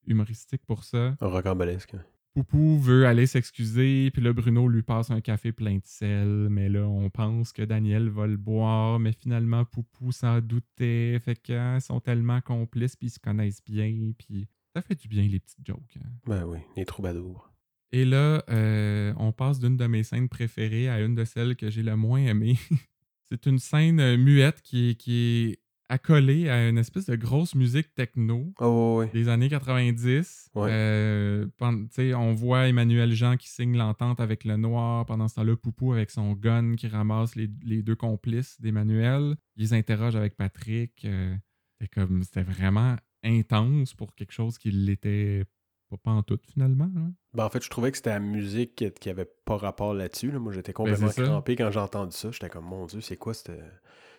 humoristique pour ça. Rocambolesque. Poupou veut aller s'excuser, puis là, Bruno lui passe un café plein de sel, mais là, on pense que Daniel va le boire, mais finalement, Poupou s'en doutait, fait qu'ils sont tellement complices, puis ils se connaissent bien, puis ça fait du bien, les petites jokes. hein. Ben oui, les troubadours. Et là, euh, on passe d'une de mes scènes préférées à une de celles que j'ai le moins aimées. C'est une scène euh, muette qui qui est accolée à une espèce de grosse musique techno Oh, oui. des années 90. Ouais. Euh, on voit Emmanuel Jean qui signe l'entente avec le noir. Pendant ce temps-là, Poupou avec son gun qui ramasse les, les deux complices d'Emmanuel. Ils les interrogent avec Patrick. euh, c'était comme c'était vraiment intense pour quelque chose qui l'était pas pantoute finalement. hein. Ben, en fait, je trouvais que c'était la musique qui, qui avait pas rapport là-dessus. là. Moi, j'étais complètement Ben, c'est ça. crampé quand j'ai entendu ça. J'étais comme, mon Dieu, c'est quoi cette...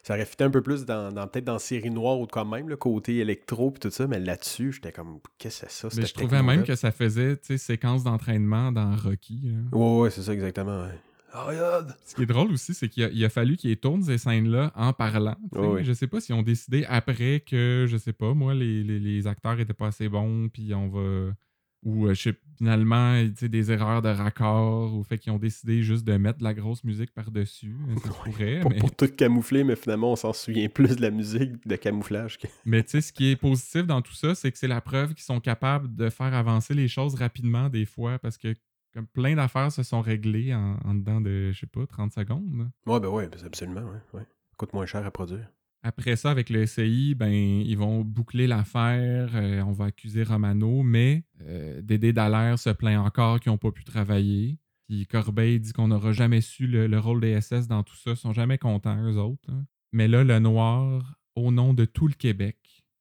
Ça aurait fité un peu plus dans, dans- peut-être dans série noire ou quand même, le côté électro puis tout ça, mais là-dessus, j'étais comme, qu'est-ce que c'est ça? Mais je trouvais même que ça faisait séquence d'entraînement dans Rocky. là. Ouais, ouais, c'est ça, exactement. Ouais. Ce qui est drôle aussi, c'est qu'il a, fallu qu'ils tournent ces scènes-là en parlant. sais. Oui. Je sais pas si ont décidé après que, je sais pas, moi, les, les- les acteurs étaient pas assez bons, puis on va. Ou euh, je sais, finalement, des erreurs de raccord, ou fait qu'ils ont décidé juste de mettre de la grosse musique par-dessus. Ça se pourrait, Pour, mais, pour tout camoufler, mais finalement, on s'en souvient plus de la musique de camouflage. que- mais tu sais, ce qui est positif dans tout ça, c'est que c'est la preuve qu'ils sont capables de faire avancer les choses rapidement des fois, parce que comme plein d'affaires se sont réglées en, en dedans de, je sais pas, 30 secondes. Ouais, ben ouais, ben absolument, ouais, ouais. Coûte moins cher à produire. Après ça, avec le SCI, ben, ils vont boucler l'affaire, euh, on va accuser Romano, mais euh, Dédé Dallaire se plaint encore qu'ils n'ont pas pu travailler. Puis Corbeil dit qu'on n'aura jamais su le, le rôle des SS dans tout ça, ils sont jamais contents, eux autres. hein. Mais là, le Noir, au nom de tout le Québec,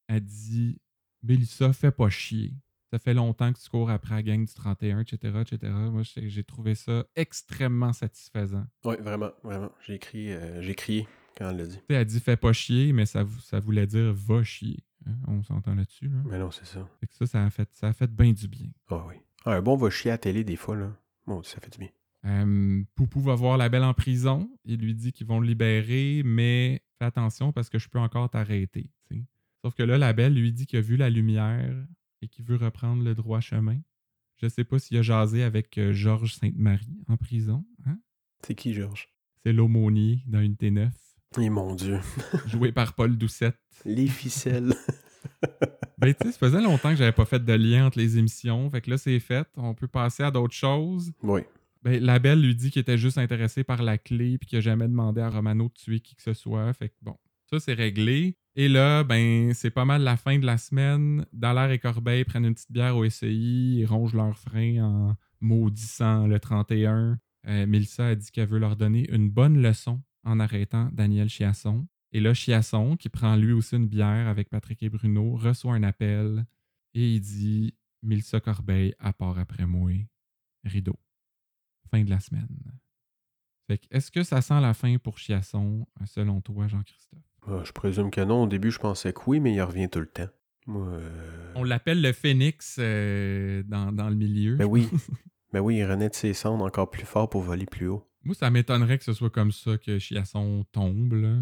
a dit Mélissa, fais pas chier. Ça fait longtemps que tu cours après la gang du 31, etc., etc. Moi, j'ai trouvé ça extrêmement satisfaisant. Ouais, vraiment, vraiment. J'ai crié, euh, j'ai crié quand elle l'a dit. Elle dit fais pas chier, mais ça, ça voulait dire va chier. Hein, On s'entend là-dessus. Là. Mais non, c'est ça. Fait que ça, ça a fait, ça a fait bien du bien. Ah oui. Ah, un bon va chier à la télé des fois, là. Bon, ça fait du bien. Euh, Poupou va voir la belle en prison. Il lui dit qu'ils vont le libérer, mais fais attention parce que je peux encore t'arrêter. Sauf que là, la belle lui dit qu'il a vu la lumière et qu'il veut reprendre le droit chemin. Je sais pas s'il a jasé avec euh, Georges Sainte-Marie en prison. hein? C'est qui, Georges? C'est l'aumônier dans une T9, Eh mon Dieu. joué par Paul Doucette. Les ficelles. Ben, tu sais, ça faisait longtemps que j'avais pas fait de lien entre les émissions. Fait que là, c'est fait. On peut passer à d'autres choses. oui. Ben, la belle lui dit qu'il était juste intéressé par la clé puis qu'il a jamais demandé à Romano de tuer qui que ce soit. Fait que bon, ça c'est réglé. Et là, ben, c'est pas mal la fin de la semaine. Dallaire et Corbeil prennent une petite bière au SEI et rongent leurs freins en maudissant le 31. Euh, Mélissa a dit qu'elle veut leur donner une bonne leçon en arrêtant Daniel Chiasson. Et là, Chiasson, qui prend lui aussi une bière avec Patrick et Bruno, reçoit un appel et il dit Mélissa Corbeil, à part après moi, rideau fin de la semaine. Fait que, est-ce que ça sent la fin pour Chiasson, selon toi, Jean-Christophe? Ah, je présume que non. Au début, je pensais que oui, mais il revient tout le temps. Euh, On l'appelle le phénix euh, dans, dans le milieu. Ben oui. Ben oui, il renaît de ses cendres encore plus fort pour voler plus haut. Moi, ça m'étonnerait que ce soit comme ça que Chiasson tombe. là.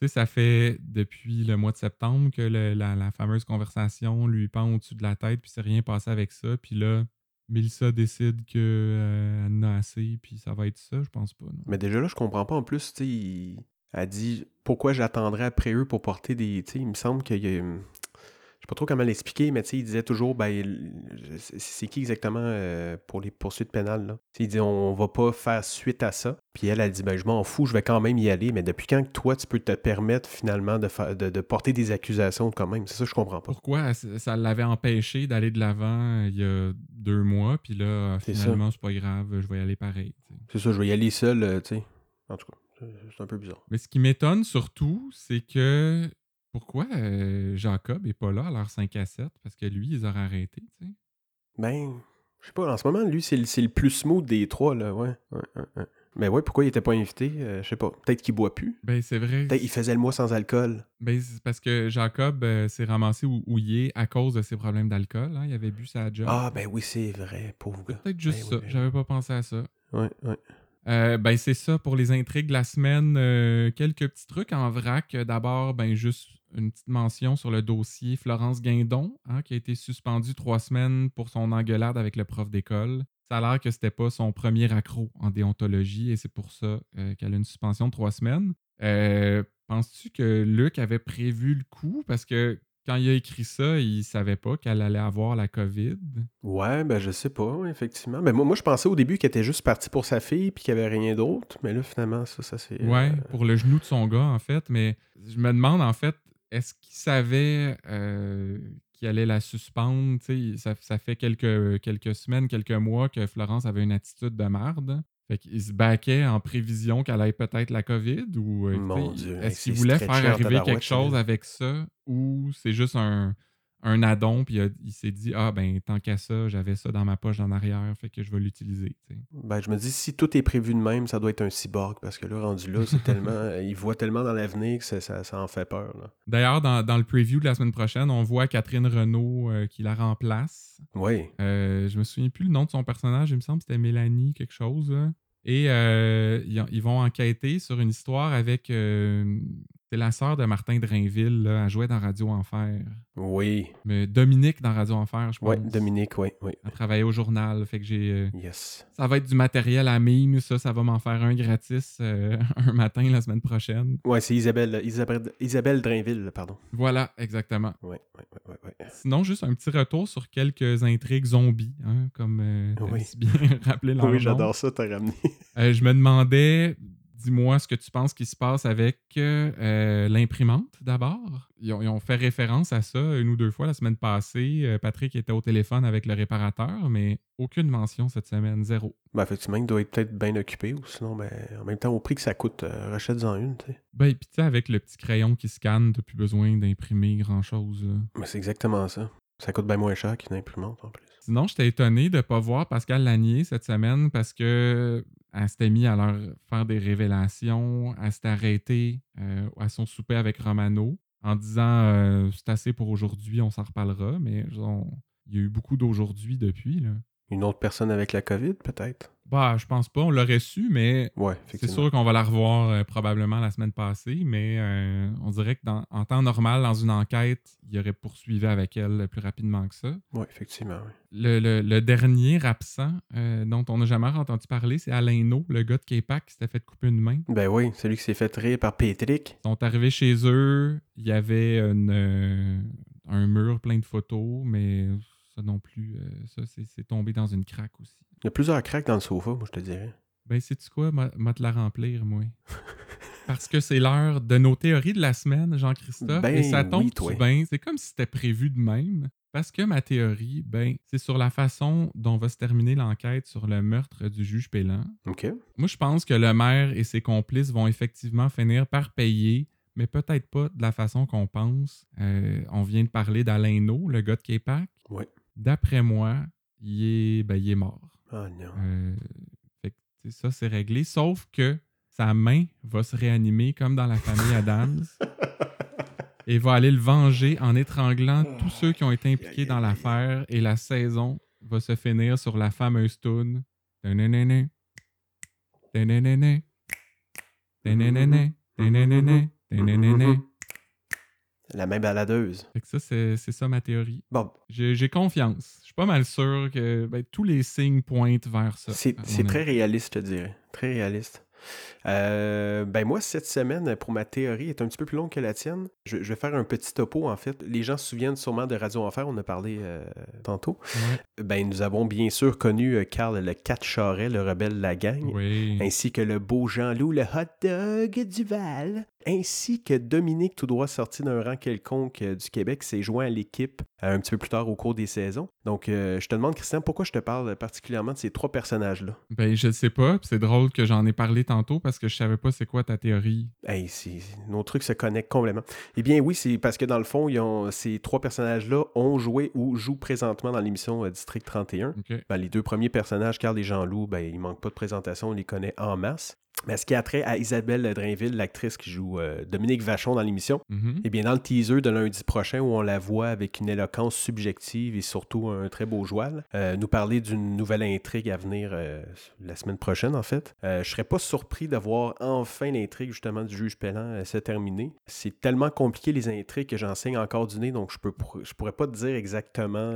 Tu sais, ça fait depuis le mois de septembre que la, fameuse conversation lui pend au-dessus de la tête, puis c'est rien passé avec ça. Puis là, Mélissa décide qu'elle en a assez, puis ça va être ça, je pense pas. Mais déjà là, je comprends pas. En plus, tu sais, a dit pourquoi j'attendrais après eux pour porter des. Tu il me semble qu'il y a. Je sais pas trop comment l'expliquer, mais tu sais, il disait toujours, ben, c'est qui exactement euh, pour les poursuites pénales, là? Il dit, on va pas faire suite à ça. Puis elle, elle dit, ben, je m'en fous, je vais quand même y aller. Mais depuis quand que toi, tu peux te permettre finalement de, fa- de, de porter des accusations quand même? C'est ça, je comprends pas. Pourquoi? Ça l'avait empêché d'aller de l'avant euh, il y a deux mois, puis là, ça. finalement, c'est pas grave, je vais y aller pareil. C'est ça, je vais y aller seul, euh, tu sais. En tout cas, c'est un peu bizarre. Mais ce qui m'étonne surtout, c'est que pourquoi euh, Jacob est pas là à l'heure 5 à 7? Parce que lui, ils auraient arrêté, tu sais. Ben, je sais pas, en ce moment, lui, c'est le, le plus smooth des trois, là, ouais. ouais, ouais, ouais. Mais ouais, pourquoi il était pas invité? Euh, je sais pas. Peut-être qu'il boit plus. Ben, c'est vrai. Peut-être qu'il faisait le mois sans alcool. Ben, c'est parce que Jacob euh, s'est ramassé ou houillé à cause de ses problèmes d'alcool. hein. Il avait bu sa job. Ah, ben oui, c'est vrai, pauvre gars. Peut-être juste ben ça. oui, ben J'avais pas pensé à ça. Ouais, ouais. Euh, ben, c'est ça pour les intrigues de la semaine. Quelques petits trucs en vrac. D'abord, ben, juste une petite mention sur le dossier Florence Guindon, hein, qui a été suspendue trois semaines pour son engueulade avec le prof d'école. Ça a l'air que c'était pas son premier accro en déontologie et c'est pour ça euh, qu'elle a une suspension de trois semaines. Euh, Penses-tu que Luc avait prévu le coup? Parce que quand il a écrit ça, il savait pas qu'elle allait avoir la COVID. Ouais, ben je sais pas, effectivement. Mais moi, moi je pensais au début qu'il était juste parti pour sa fille puis qu'il y avait rien d'autre. Mais là, finalement, ça, ça c'est. Ouais, euh, pour le genou de son gars, en fait. Mais je me demande, en fait, est-ce qu'il savait euh, qu'il allait la suspendre? Ça, ça fait quelques, quelques semaines, quelques mois que Florence avait une attitude de marde. Fait qu'il se baquait en prévision qu'elle ait peut-être la COVID ou euh, est-ce qu'il voulait faire arriver quelque chose là. avec ça ou c'est juste un, un addon puis il, s'est dit ah ben tant qu'à ça j'avais ça dans ma poche en arrière fait que je vais l'utiliser. Ben, je me dis, si tout est prévu de même, ça doit être un cyborg. Parce que là, rendu là, c'est tellement. il voit tellement dans l'avenir que ça, ça, en fait peur. D'ailleurs, dans, dans le preview de la semaine prochaine, on voit Catherine Renault euh, qui la remplace. Oui. Euh, je me souviens plus le nom de son personnage, il me semble que c'était Mélanie quelque chose. là. Et euh, ils, ils vont enquêter sur une histoire avec... c'est la sœur de Martin Drainville, là, elle jouait dans Radio Enfer. Oui. Mais Dominique dans Radio Enfer, je pense. Ouais, Dominique, oui, oui. Elle travaillait au journal, fait que j'ai... euh, Yes. ça va être du matériel à mime, ça, ça va m'en faire un gratis euh, un matin la semaine prochaine. Ouais, c'est Isabelle, Isabelle, Isabelle Drainville, pardon. Voilà, exactement. Ouais, ouais, ouais, ouais. Sinon, juste un petit retour sur quelques intrigues zombies, hein, comme euh, Oui. bien rappelé Oui, j'adore ça, t'as ramené. Euh, je me demandais, dis-moi ce que tu penses qui se passe avec euh, l'imprimante d'abord. Ils ont, ils ont fait référence à ça une ou deux fois la semaine passée. Euh, Patrick était au téléphone avec le réparateur, mais aucune mention cette semaine, zéro. Ben, effectivement, il doit être peut-être bien occupé ou sinon, ben, en même temps, au prix que ça coûte, euh, rachète-en une, tu sais. Ben, puis tu sais, avec le petit crayon qui scanne, t'as plus besoin d'imprimer grand-chose. Mais c'est exactement ça. Ça coûte bien moins cher qu'une imprimante en plus. Sinon, j'étais étonné de ne pas voir Pascal Lanier cette semaine parce que elle s'était mise à leur faire des révélations, elle s'était arrêtée euh, à son souper avec Romano. en disant euh, c'est assez pour aujourd'hui, on s'en reparlera, mais on- il y a eu beaucoup d'aujourd'hui depuis. Là. Une autre personne avec la COVID, peut-être? Bah, je pense pas, on l'aurait su, mais Ouais, c'est sûr qu'on va la revoir euh, probablement la semaine passée, mais euh, on dirait que dans- en temps normal, dans une enquête, il aurait poursuivi avec elle plus rapidement que ça. Ouais, effectivement, oui. Le, le- le dernier absent euh, dont on n'a jamais entendu parler, c'est Alain No, le gars de K-Pac qui s'était fait couper une main. Ben oui, celui qui s'est fait rire par Patrick. Ils sont arrivés chez eux, il y avait une, un mur plein de photos, mais ça non plus, euh, ça c'est tombé dans une craque aussi. Il y a plusieurs cracks dans le sofa, moi, je te dirais. Ben, sais-tu quoi? M'a te la remplir, moi. Parce que c'est l'heure de nos théories de la semaine, Jean-Christophe. Ben et ça tombe oui, bien. C'est comme si c'était prévu de même. Parce que ma théorie, ben, c'est sur la façon dont va se terminer l'enquête sur le meurtre du juge Pélan. OK. Moi, je pense que le maire et ses complices vont effectivement finir par payer, mais peut-être pas de la façon qu'on pense. Euh, on vient de parler d'Alain le gars de K-Pac. Ouais. D'après moi, il est, ben, il est mort. Oh non. Euh, fait que, ça, c'est réglé. Sauf que sa main va se réanimer comme dans la famille Adams et va aller le venger en étranglant tous ceux qui ont été impliqués dans l'affaire et la saison va se finir sur la fameuse tune. La main baladeuse. Fait que ça, c'est ça ma théorie. Bon, J'ai confiance. Je suis pas mal sûr que ben, tous les signes pointent vers ça. c'est très réaliste, je te dirais. Très réaliste. Euh, ben moi, cette semaine, pour ma théorie, est un petit peu plus longue que la tienne. Je, je vais faire un petit topo, en fait. Les gens se souviennent sûrement de Radio Enfer, on a parlé euh, tantôt. Ouais. Ben, nous avons bien sûr connu euh, Carl le 4 Charret, le rebelle de la gang. Oui. ainsi que le beau Jean-Loup, le hot dog du Val, ainsi que Dominique, tout droit sorti d'un rang quelconque euh, du Québec, s'est joint à l'équipe euh, un petit peu plus tard au cours des saisons. Donc, euh, je te demande, Christian, pourquoi je te parle particulièrement de ces trois personnages-là? Ben, je le sais pas. C'est drôle que j'en ai parlé tantôt parce que je savais pas c'est quoi ta théorie. Hey, nos trucs se connectent complètement. Eh bien, oui, c'est parce que dans le fond, ils ont- ces trois personnages-là ont joué ou jouent présentement dans l'émission euh, District 31. OK. Ben, les deux premiers personnages, Carl et Jean-Loup, ben, il manque pas de présentation, on les connaît en masse. Mais ce qui a trait à Isabelle Drainville, l'actrice qui joue euh, Dominique Vachon dans l'émission, Mhm. eh bien, dans le teaser de lundi prochain, où on la voit avec une éloquence subjective et surtout un très beau joual, euh, nous parler d'une nouvelle intrigue à venir euh, la semaine prochaine, en fait. Je serais pas surpris de voir enfin l'intrigue, justement, du juge Pellant se terminer. C'est tellement compliqué, les intrigues, que j'enseigne encore du nez, donc je peux je pourrais pas te dire exactement...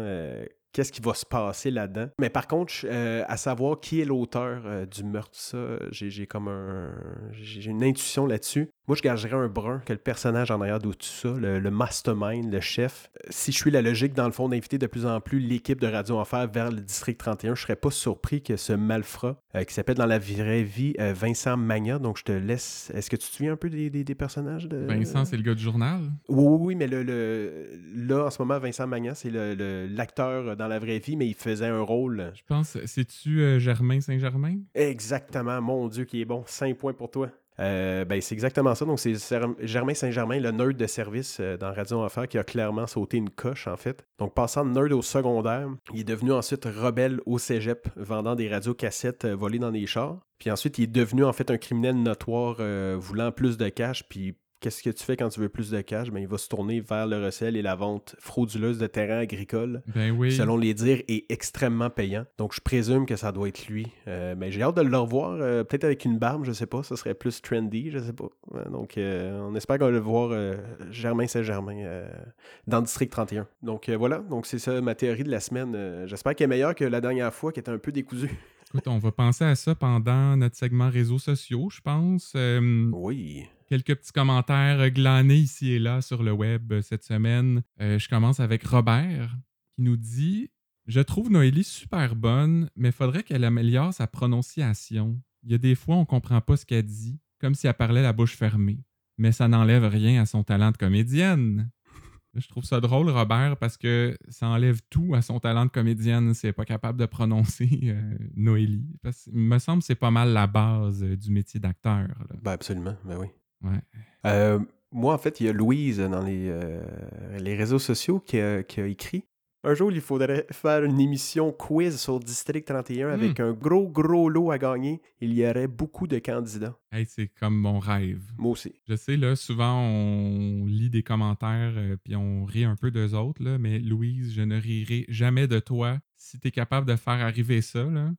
Qu'est-ce qui va se passer là-dedans? Mais par contre, euh, à savoir qui est l'auteur euh, du meurtre, ça, j'ai comme un. J'ai une intuition là-dessus. Moi, je gagerais un brun que le personnage en arrière de tout ça, le, le mastermind, le chef. Si je suis la logique, dans le fond, d'inviter de plus en plus l'équipe de Radio Enfer vers le district 31, je serais pas surpris que ce malfrat, euh, qui s'appelle dans la vraie vie euh, Vincent Magna, donc je te laisse. Est-ce que tu te souviens un peu des, des- des personnages de. Vincent, c'est le gars du journal? Oui, oui, oui, mais le, le- là, en ce moment, Vincent Magna, c'est le- l'acteur dans la vraie vie, mais il faisait un rôle. Je pense, c'est-tu euh, Germain Saint-Germain? Exactement, mon Dieu, qui est bon. 5 points pour toi. Euh, ben, c'est exactement ça. Donc, c'est Germain Saint-Germain, le nerd de service euh, dans Radio Enfer, qui a clairement sauté une coche, en fait. Donc, passant de nerd au secondaire, il est devenu ensuite rebelle au cégep, vendant des radiocassettes euh, volées dans des chars. Puis ensuite, il est devenu, en fait, un criminel notoire voulant plus de cash. Puis, qu'est-ce que tu fais quand tu veux plus de cash? Ben, il va se tourner vers le recel et la vente frauduleuse de terrains agricoles Ben oui. selon les dires, est extrêmement payant. Donc, je présume que ça doit être lui. Euh, mais j'ai hâte de le revoir, euh, peut-être avec une barbe, je sais pas. Ça serait plus trendy, je sais pas. Donc, euh, on espère qu'on va le voir Germain Saint-Germain dans le District 31. Donc, voilà. Donc, c'est ça ma théorie de la semaine. J'espère qu'elle est meilleure que la dernière fois, qui était un peu décousue. Écoute, on va penser à ça pendant notre segment réseaux sociaux, je pense. Oui. Quelques petits commentaires glanés ici et là sur le web euh, cette semaine. Euh, je commence avec Robert qui nous dit Je trouve Noélie super bonne, mais faudrait qu'elle améliore sa prononciation. Il y a des fois, on comprend pas ce qu'elle dit, comme si elle parlait la bouche fermée. Mais ça n'enlève rien à son talent de comédienne. Je trouve ça drôle, Robert, parce que ça enlève tout à son talent de comédienne si elle n'est pas capable de prononcer euh, Noélie. Parce qu'il me semble que c'est pas mal la base du métier d'acteur. Ben, absolument. Ben oui. Ouais. Euh, moi, en fait, il y a Louise dans les, euh, les réseaux sociaux qui a, qui a écrit Un jour, il faudrait faire une émission quiz sur District 31 avec Hmm. un gros, gros lot à gagner. Il y aurait beaucoup de candidats. Hey, c'est comme mon rêve. Moi aussi. Je sais, là, souvent, on lit des commentaires euh, puis on rit un peu d'eux autres, là, mais Louise, je ne rirai jamais de toi si tu es capable de faire arriver ça. Là.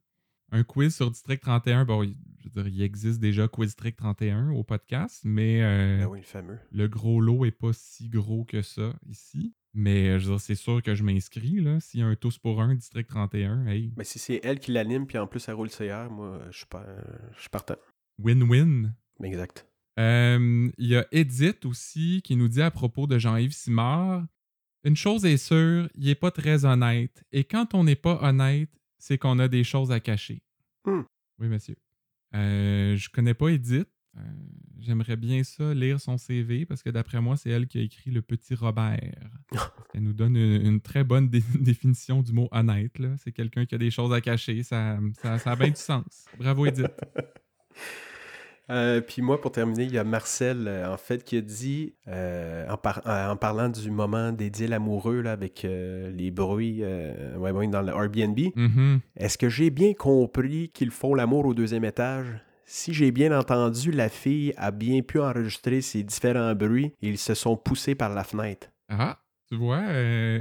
Un quiz sur District 31, bon, je veux dire, il existe déjà Quiz District 31 au podcast, mais euh, Ben oui, le fameux. le gros lot est pas si gros que ça ici. Mais euh, je veux dire, c'est sûr que je m'inscris. là. S'il y a un tous pour un District 31, hey, Mais si c'est elle qui l'anime, puis en plus, elle roule CR, moi, je suis pas, je suis partant. win-win. Exact. Euh, Il y a Edith aussi qui nous dit à propos de Jean-Yves Simard Une chose est sûre, il n'est pas très honnête. Et quand on n'est pas honnête, c'est qu'on a des choses à cacher. Hmm. Oui, monsieur. Euh, je connais pas Edith. Euh, J'aimerais bien ça, lire son CV, parce que d'après moi, c'est elle qui a écrit Le Petit Robert. Elle nous donne une, une très bonne dé- définition du mot honnête. C'est quelqu'un qui a des choses à cacher. Ça, ça, ça a bien du sens. Bravo, Edith. Euh, puis moi, pour terminer, il y a Marcel, euh, en fait, qui a dit, euh, en, par- en parlant du moment dédié l'amoureux, là, avec les bruits ouais, ouais, dans le Airbnb, Mhm. est-ce que j'ai bien compris qu'ils font l'amour au deuxième étage? Si j'ai bien entendu, la fille a bien pu enregistrer ces différents bruits et ils se sont poussés par la fenêtre. Ah, tu vois,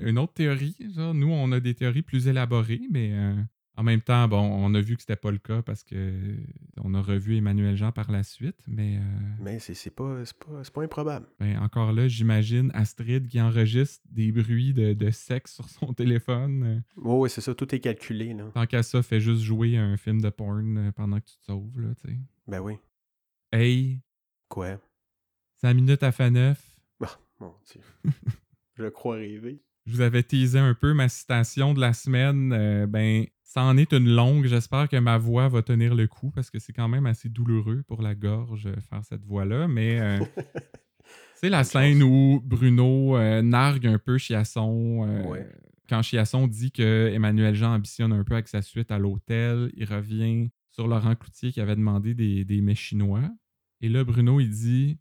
une autre théorie. genre, nous, on a des théories plus élaborées, mais euh, en même temps, bon, on a vu que c'était pas le cas parce que on a revu Emmanuel Jean par la suite, mais euh, Mais c'est pas, c'est pas, c'est pas improbable. ben, encore là, j'imagine Astrid qui enregistre des bruits de, de sexe sur son téléphone. Oh, oui, c'est ça, tout est calculé, là. tant qu'à ça, fait juste jouer un film de porn euh, pendant que tu te sauves, là, tu sais. Ben oui. Hey, Quoi? 5 minutes à fin neuf. Ah, mon Dieu. Je crois rêver. Je vous avais teasé un peu ma citation de la semaine. euh, ben, ça en est une longue. J'espère que ma voix va tenir le coup parce que c'est quand même assez douloureux pour la gorge euh, faire cette voix-là. Mais euh, c'est la scène où Bruno euh, nargue un peu Chiasson. Ouais. Quand Chiasson dit que Emmanuel Jean ambitionne un peu avec sa suite à l'hôtel, il revient sur Laurent Cloutier qui avait demandé des, des mets chinois. Et là, Bruno, il dit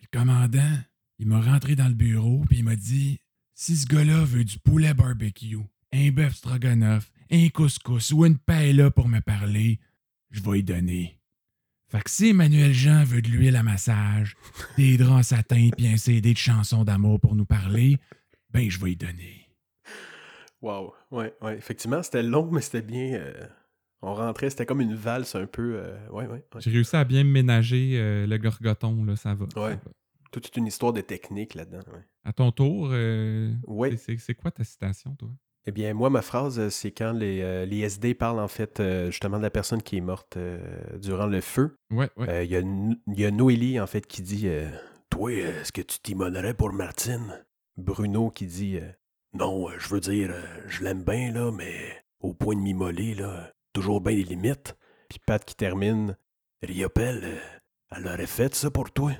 Le commandant, il m'a rentré dans le bureau puis il m'a dit si ce gars-là veut du poulet barbecue, un bœuf stroganoff, un couscous ou une paella pour me parler, je vais y donner. Fait que si Emmanuel Jean veut de l'huile à massage, des draps en satin puis un CD de chansons d'amour pour nous parler, ben je vais y donner. Wow. Ouais, ouais. Effectivement, c'était long, mais c'était bien. euh, On rentrait, c'était comme une valse un peu. euh, Ouais, ouais. ouais. J'ai réussi à bien ménager euh, le gorgoton, là, ça va. ça Ouais. va. Toute une histoire de technique là-dedans. Ouais. À ton tour, euh, Ouais. c'est- quoi ta citation, toi? Eh bien, moi, ma phrase, euh, c'est quand les, euh, les SD parlent en fait euh, justement de la personne qui est morte euh, durant le feu. Ouais, ouais. Il y, a y a Noélie en fait qui dit Toi, est-ce que tu t'immonerais pour Martine Bruno qui dit Non, je veux dire, je l'aime bien, là, mais au point de m'immoler, là, toujours bien les limites. Puis Pat qui termine Riopelle, elle aurait fait ça pour toi.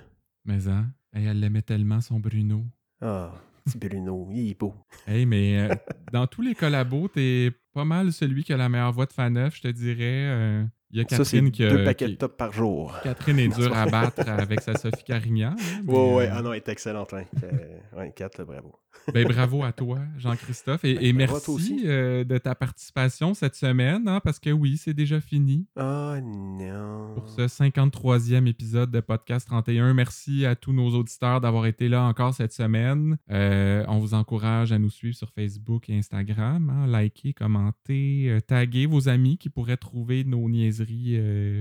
Mais hein, hey, elle l'aimait tellement, son Bruno. Ah, petit Bruno, il est beau. Hey, mais euh, dans tous les collabos, t'es pas mal celui qui a la meilleure voix de Faneuf, je te dirais. Euh, Il y a Ça, Catherine qui a- deux paquets de top par jour. Catherine est dure à battre avec sa Sophie Carignan. hein, mais, Ouais, ouais, euh, ah non, elle est excellente. Hein. Ouais, Kat, bravo. Ben, bravo à toi, Jean-Christophe. Et, Ben, et merci euh, de ta participation cette semaine, hein, parce que oui, c'est déjà fini. Oh non. pour ce 53e épisode de Podcast 31. Merci à tous nos auditeurs d'avoir été là encore cette semaine. Euh, on vous encourage à nous suivre sur Facebook et Instagram. hein. Likez, commentez, euh, taguez vos amis qui pourraient trouver nos niaiseries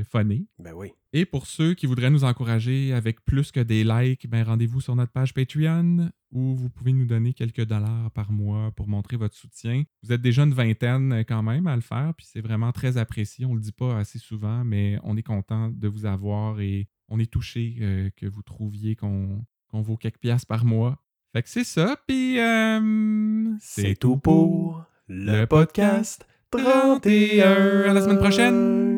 phonées. Ben oui. Et pour ceux qui voudraient nous encourager avec plus que des likes, ben rendez-vous sur notre page Patreon où vous pouvez nous donner quelques dollars par mois pour montrer votre soutien. Vous êtes déjà une vingtaine euh, quand même à le faire, puis c'est vraiment très apprécié. On le dit pas assez souvent, mais on est content de vous avoir et on est touché euh, que vous trouviez qu'on vaut quelques piastres par mois. Fait que c'est ça, puis euh, C'est tout pour le podcast 31. À la semaine prochaine.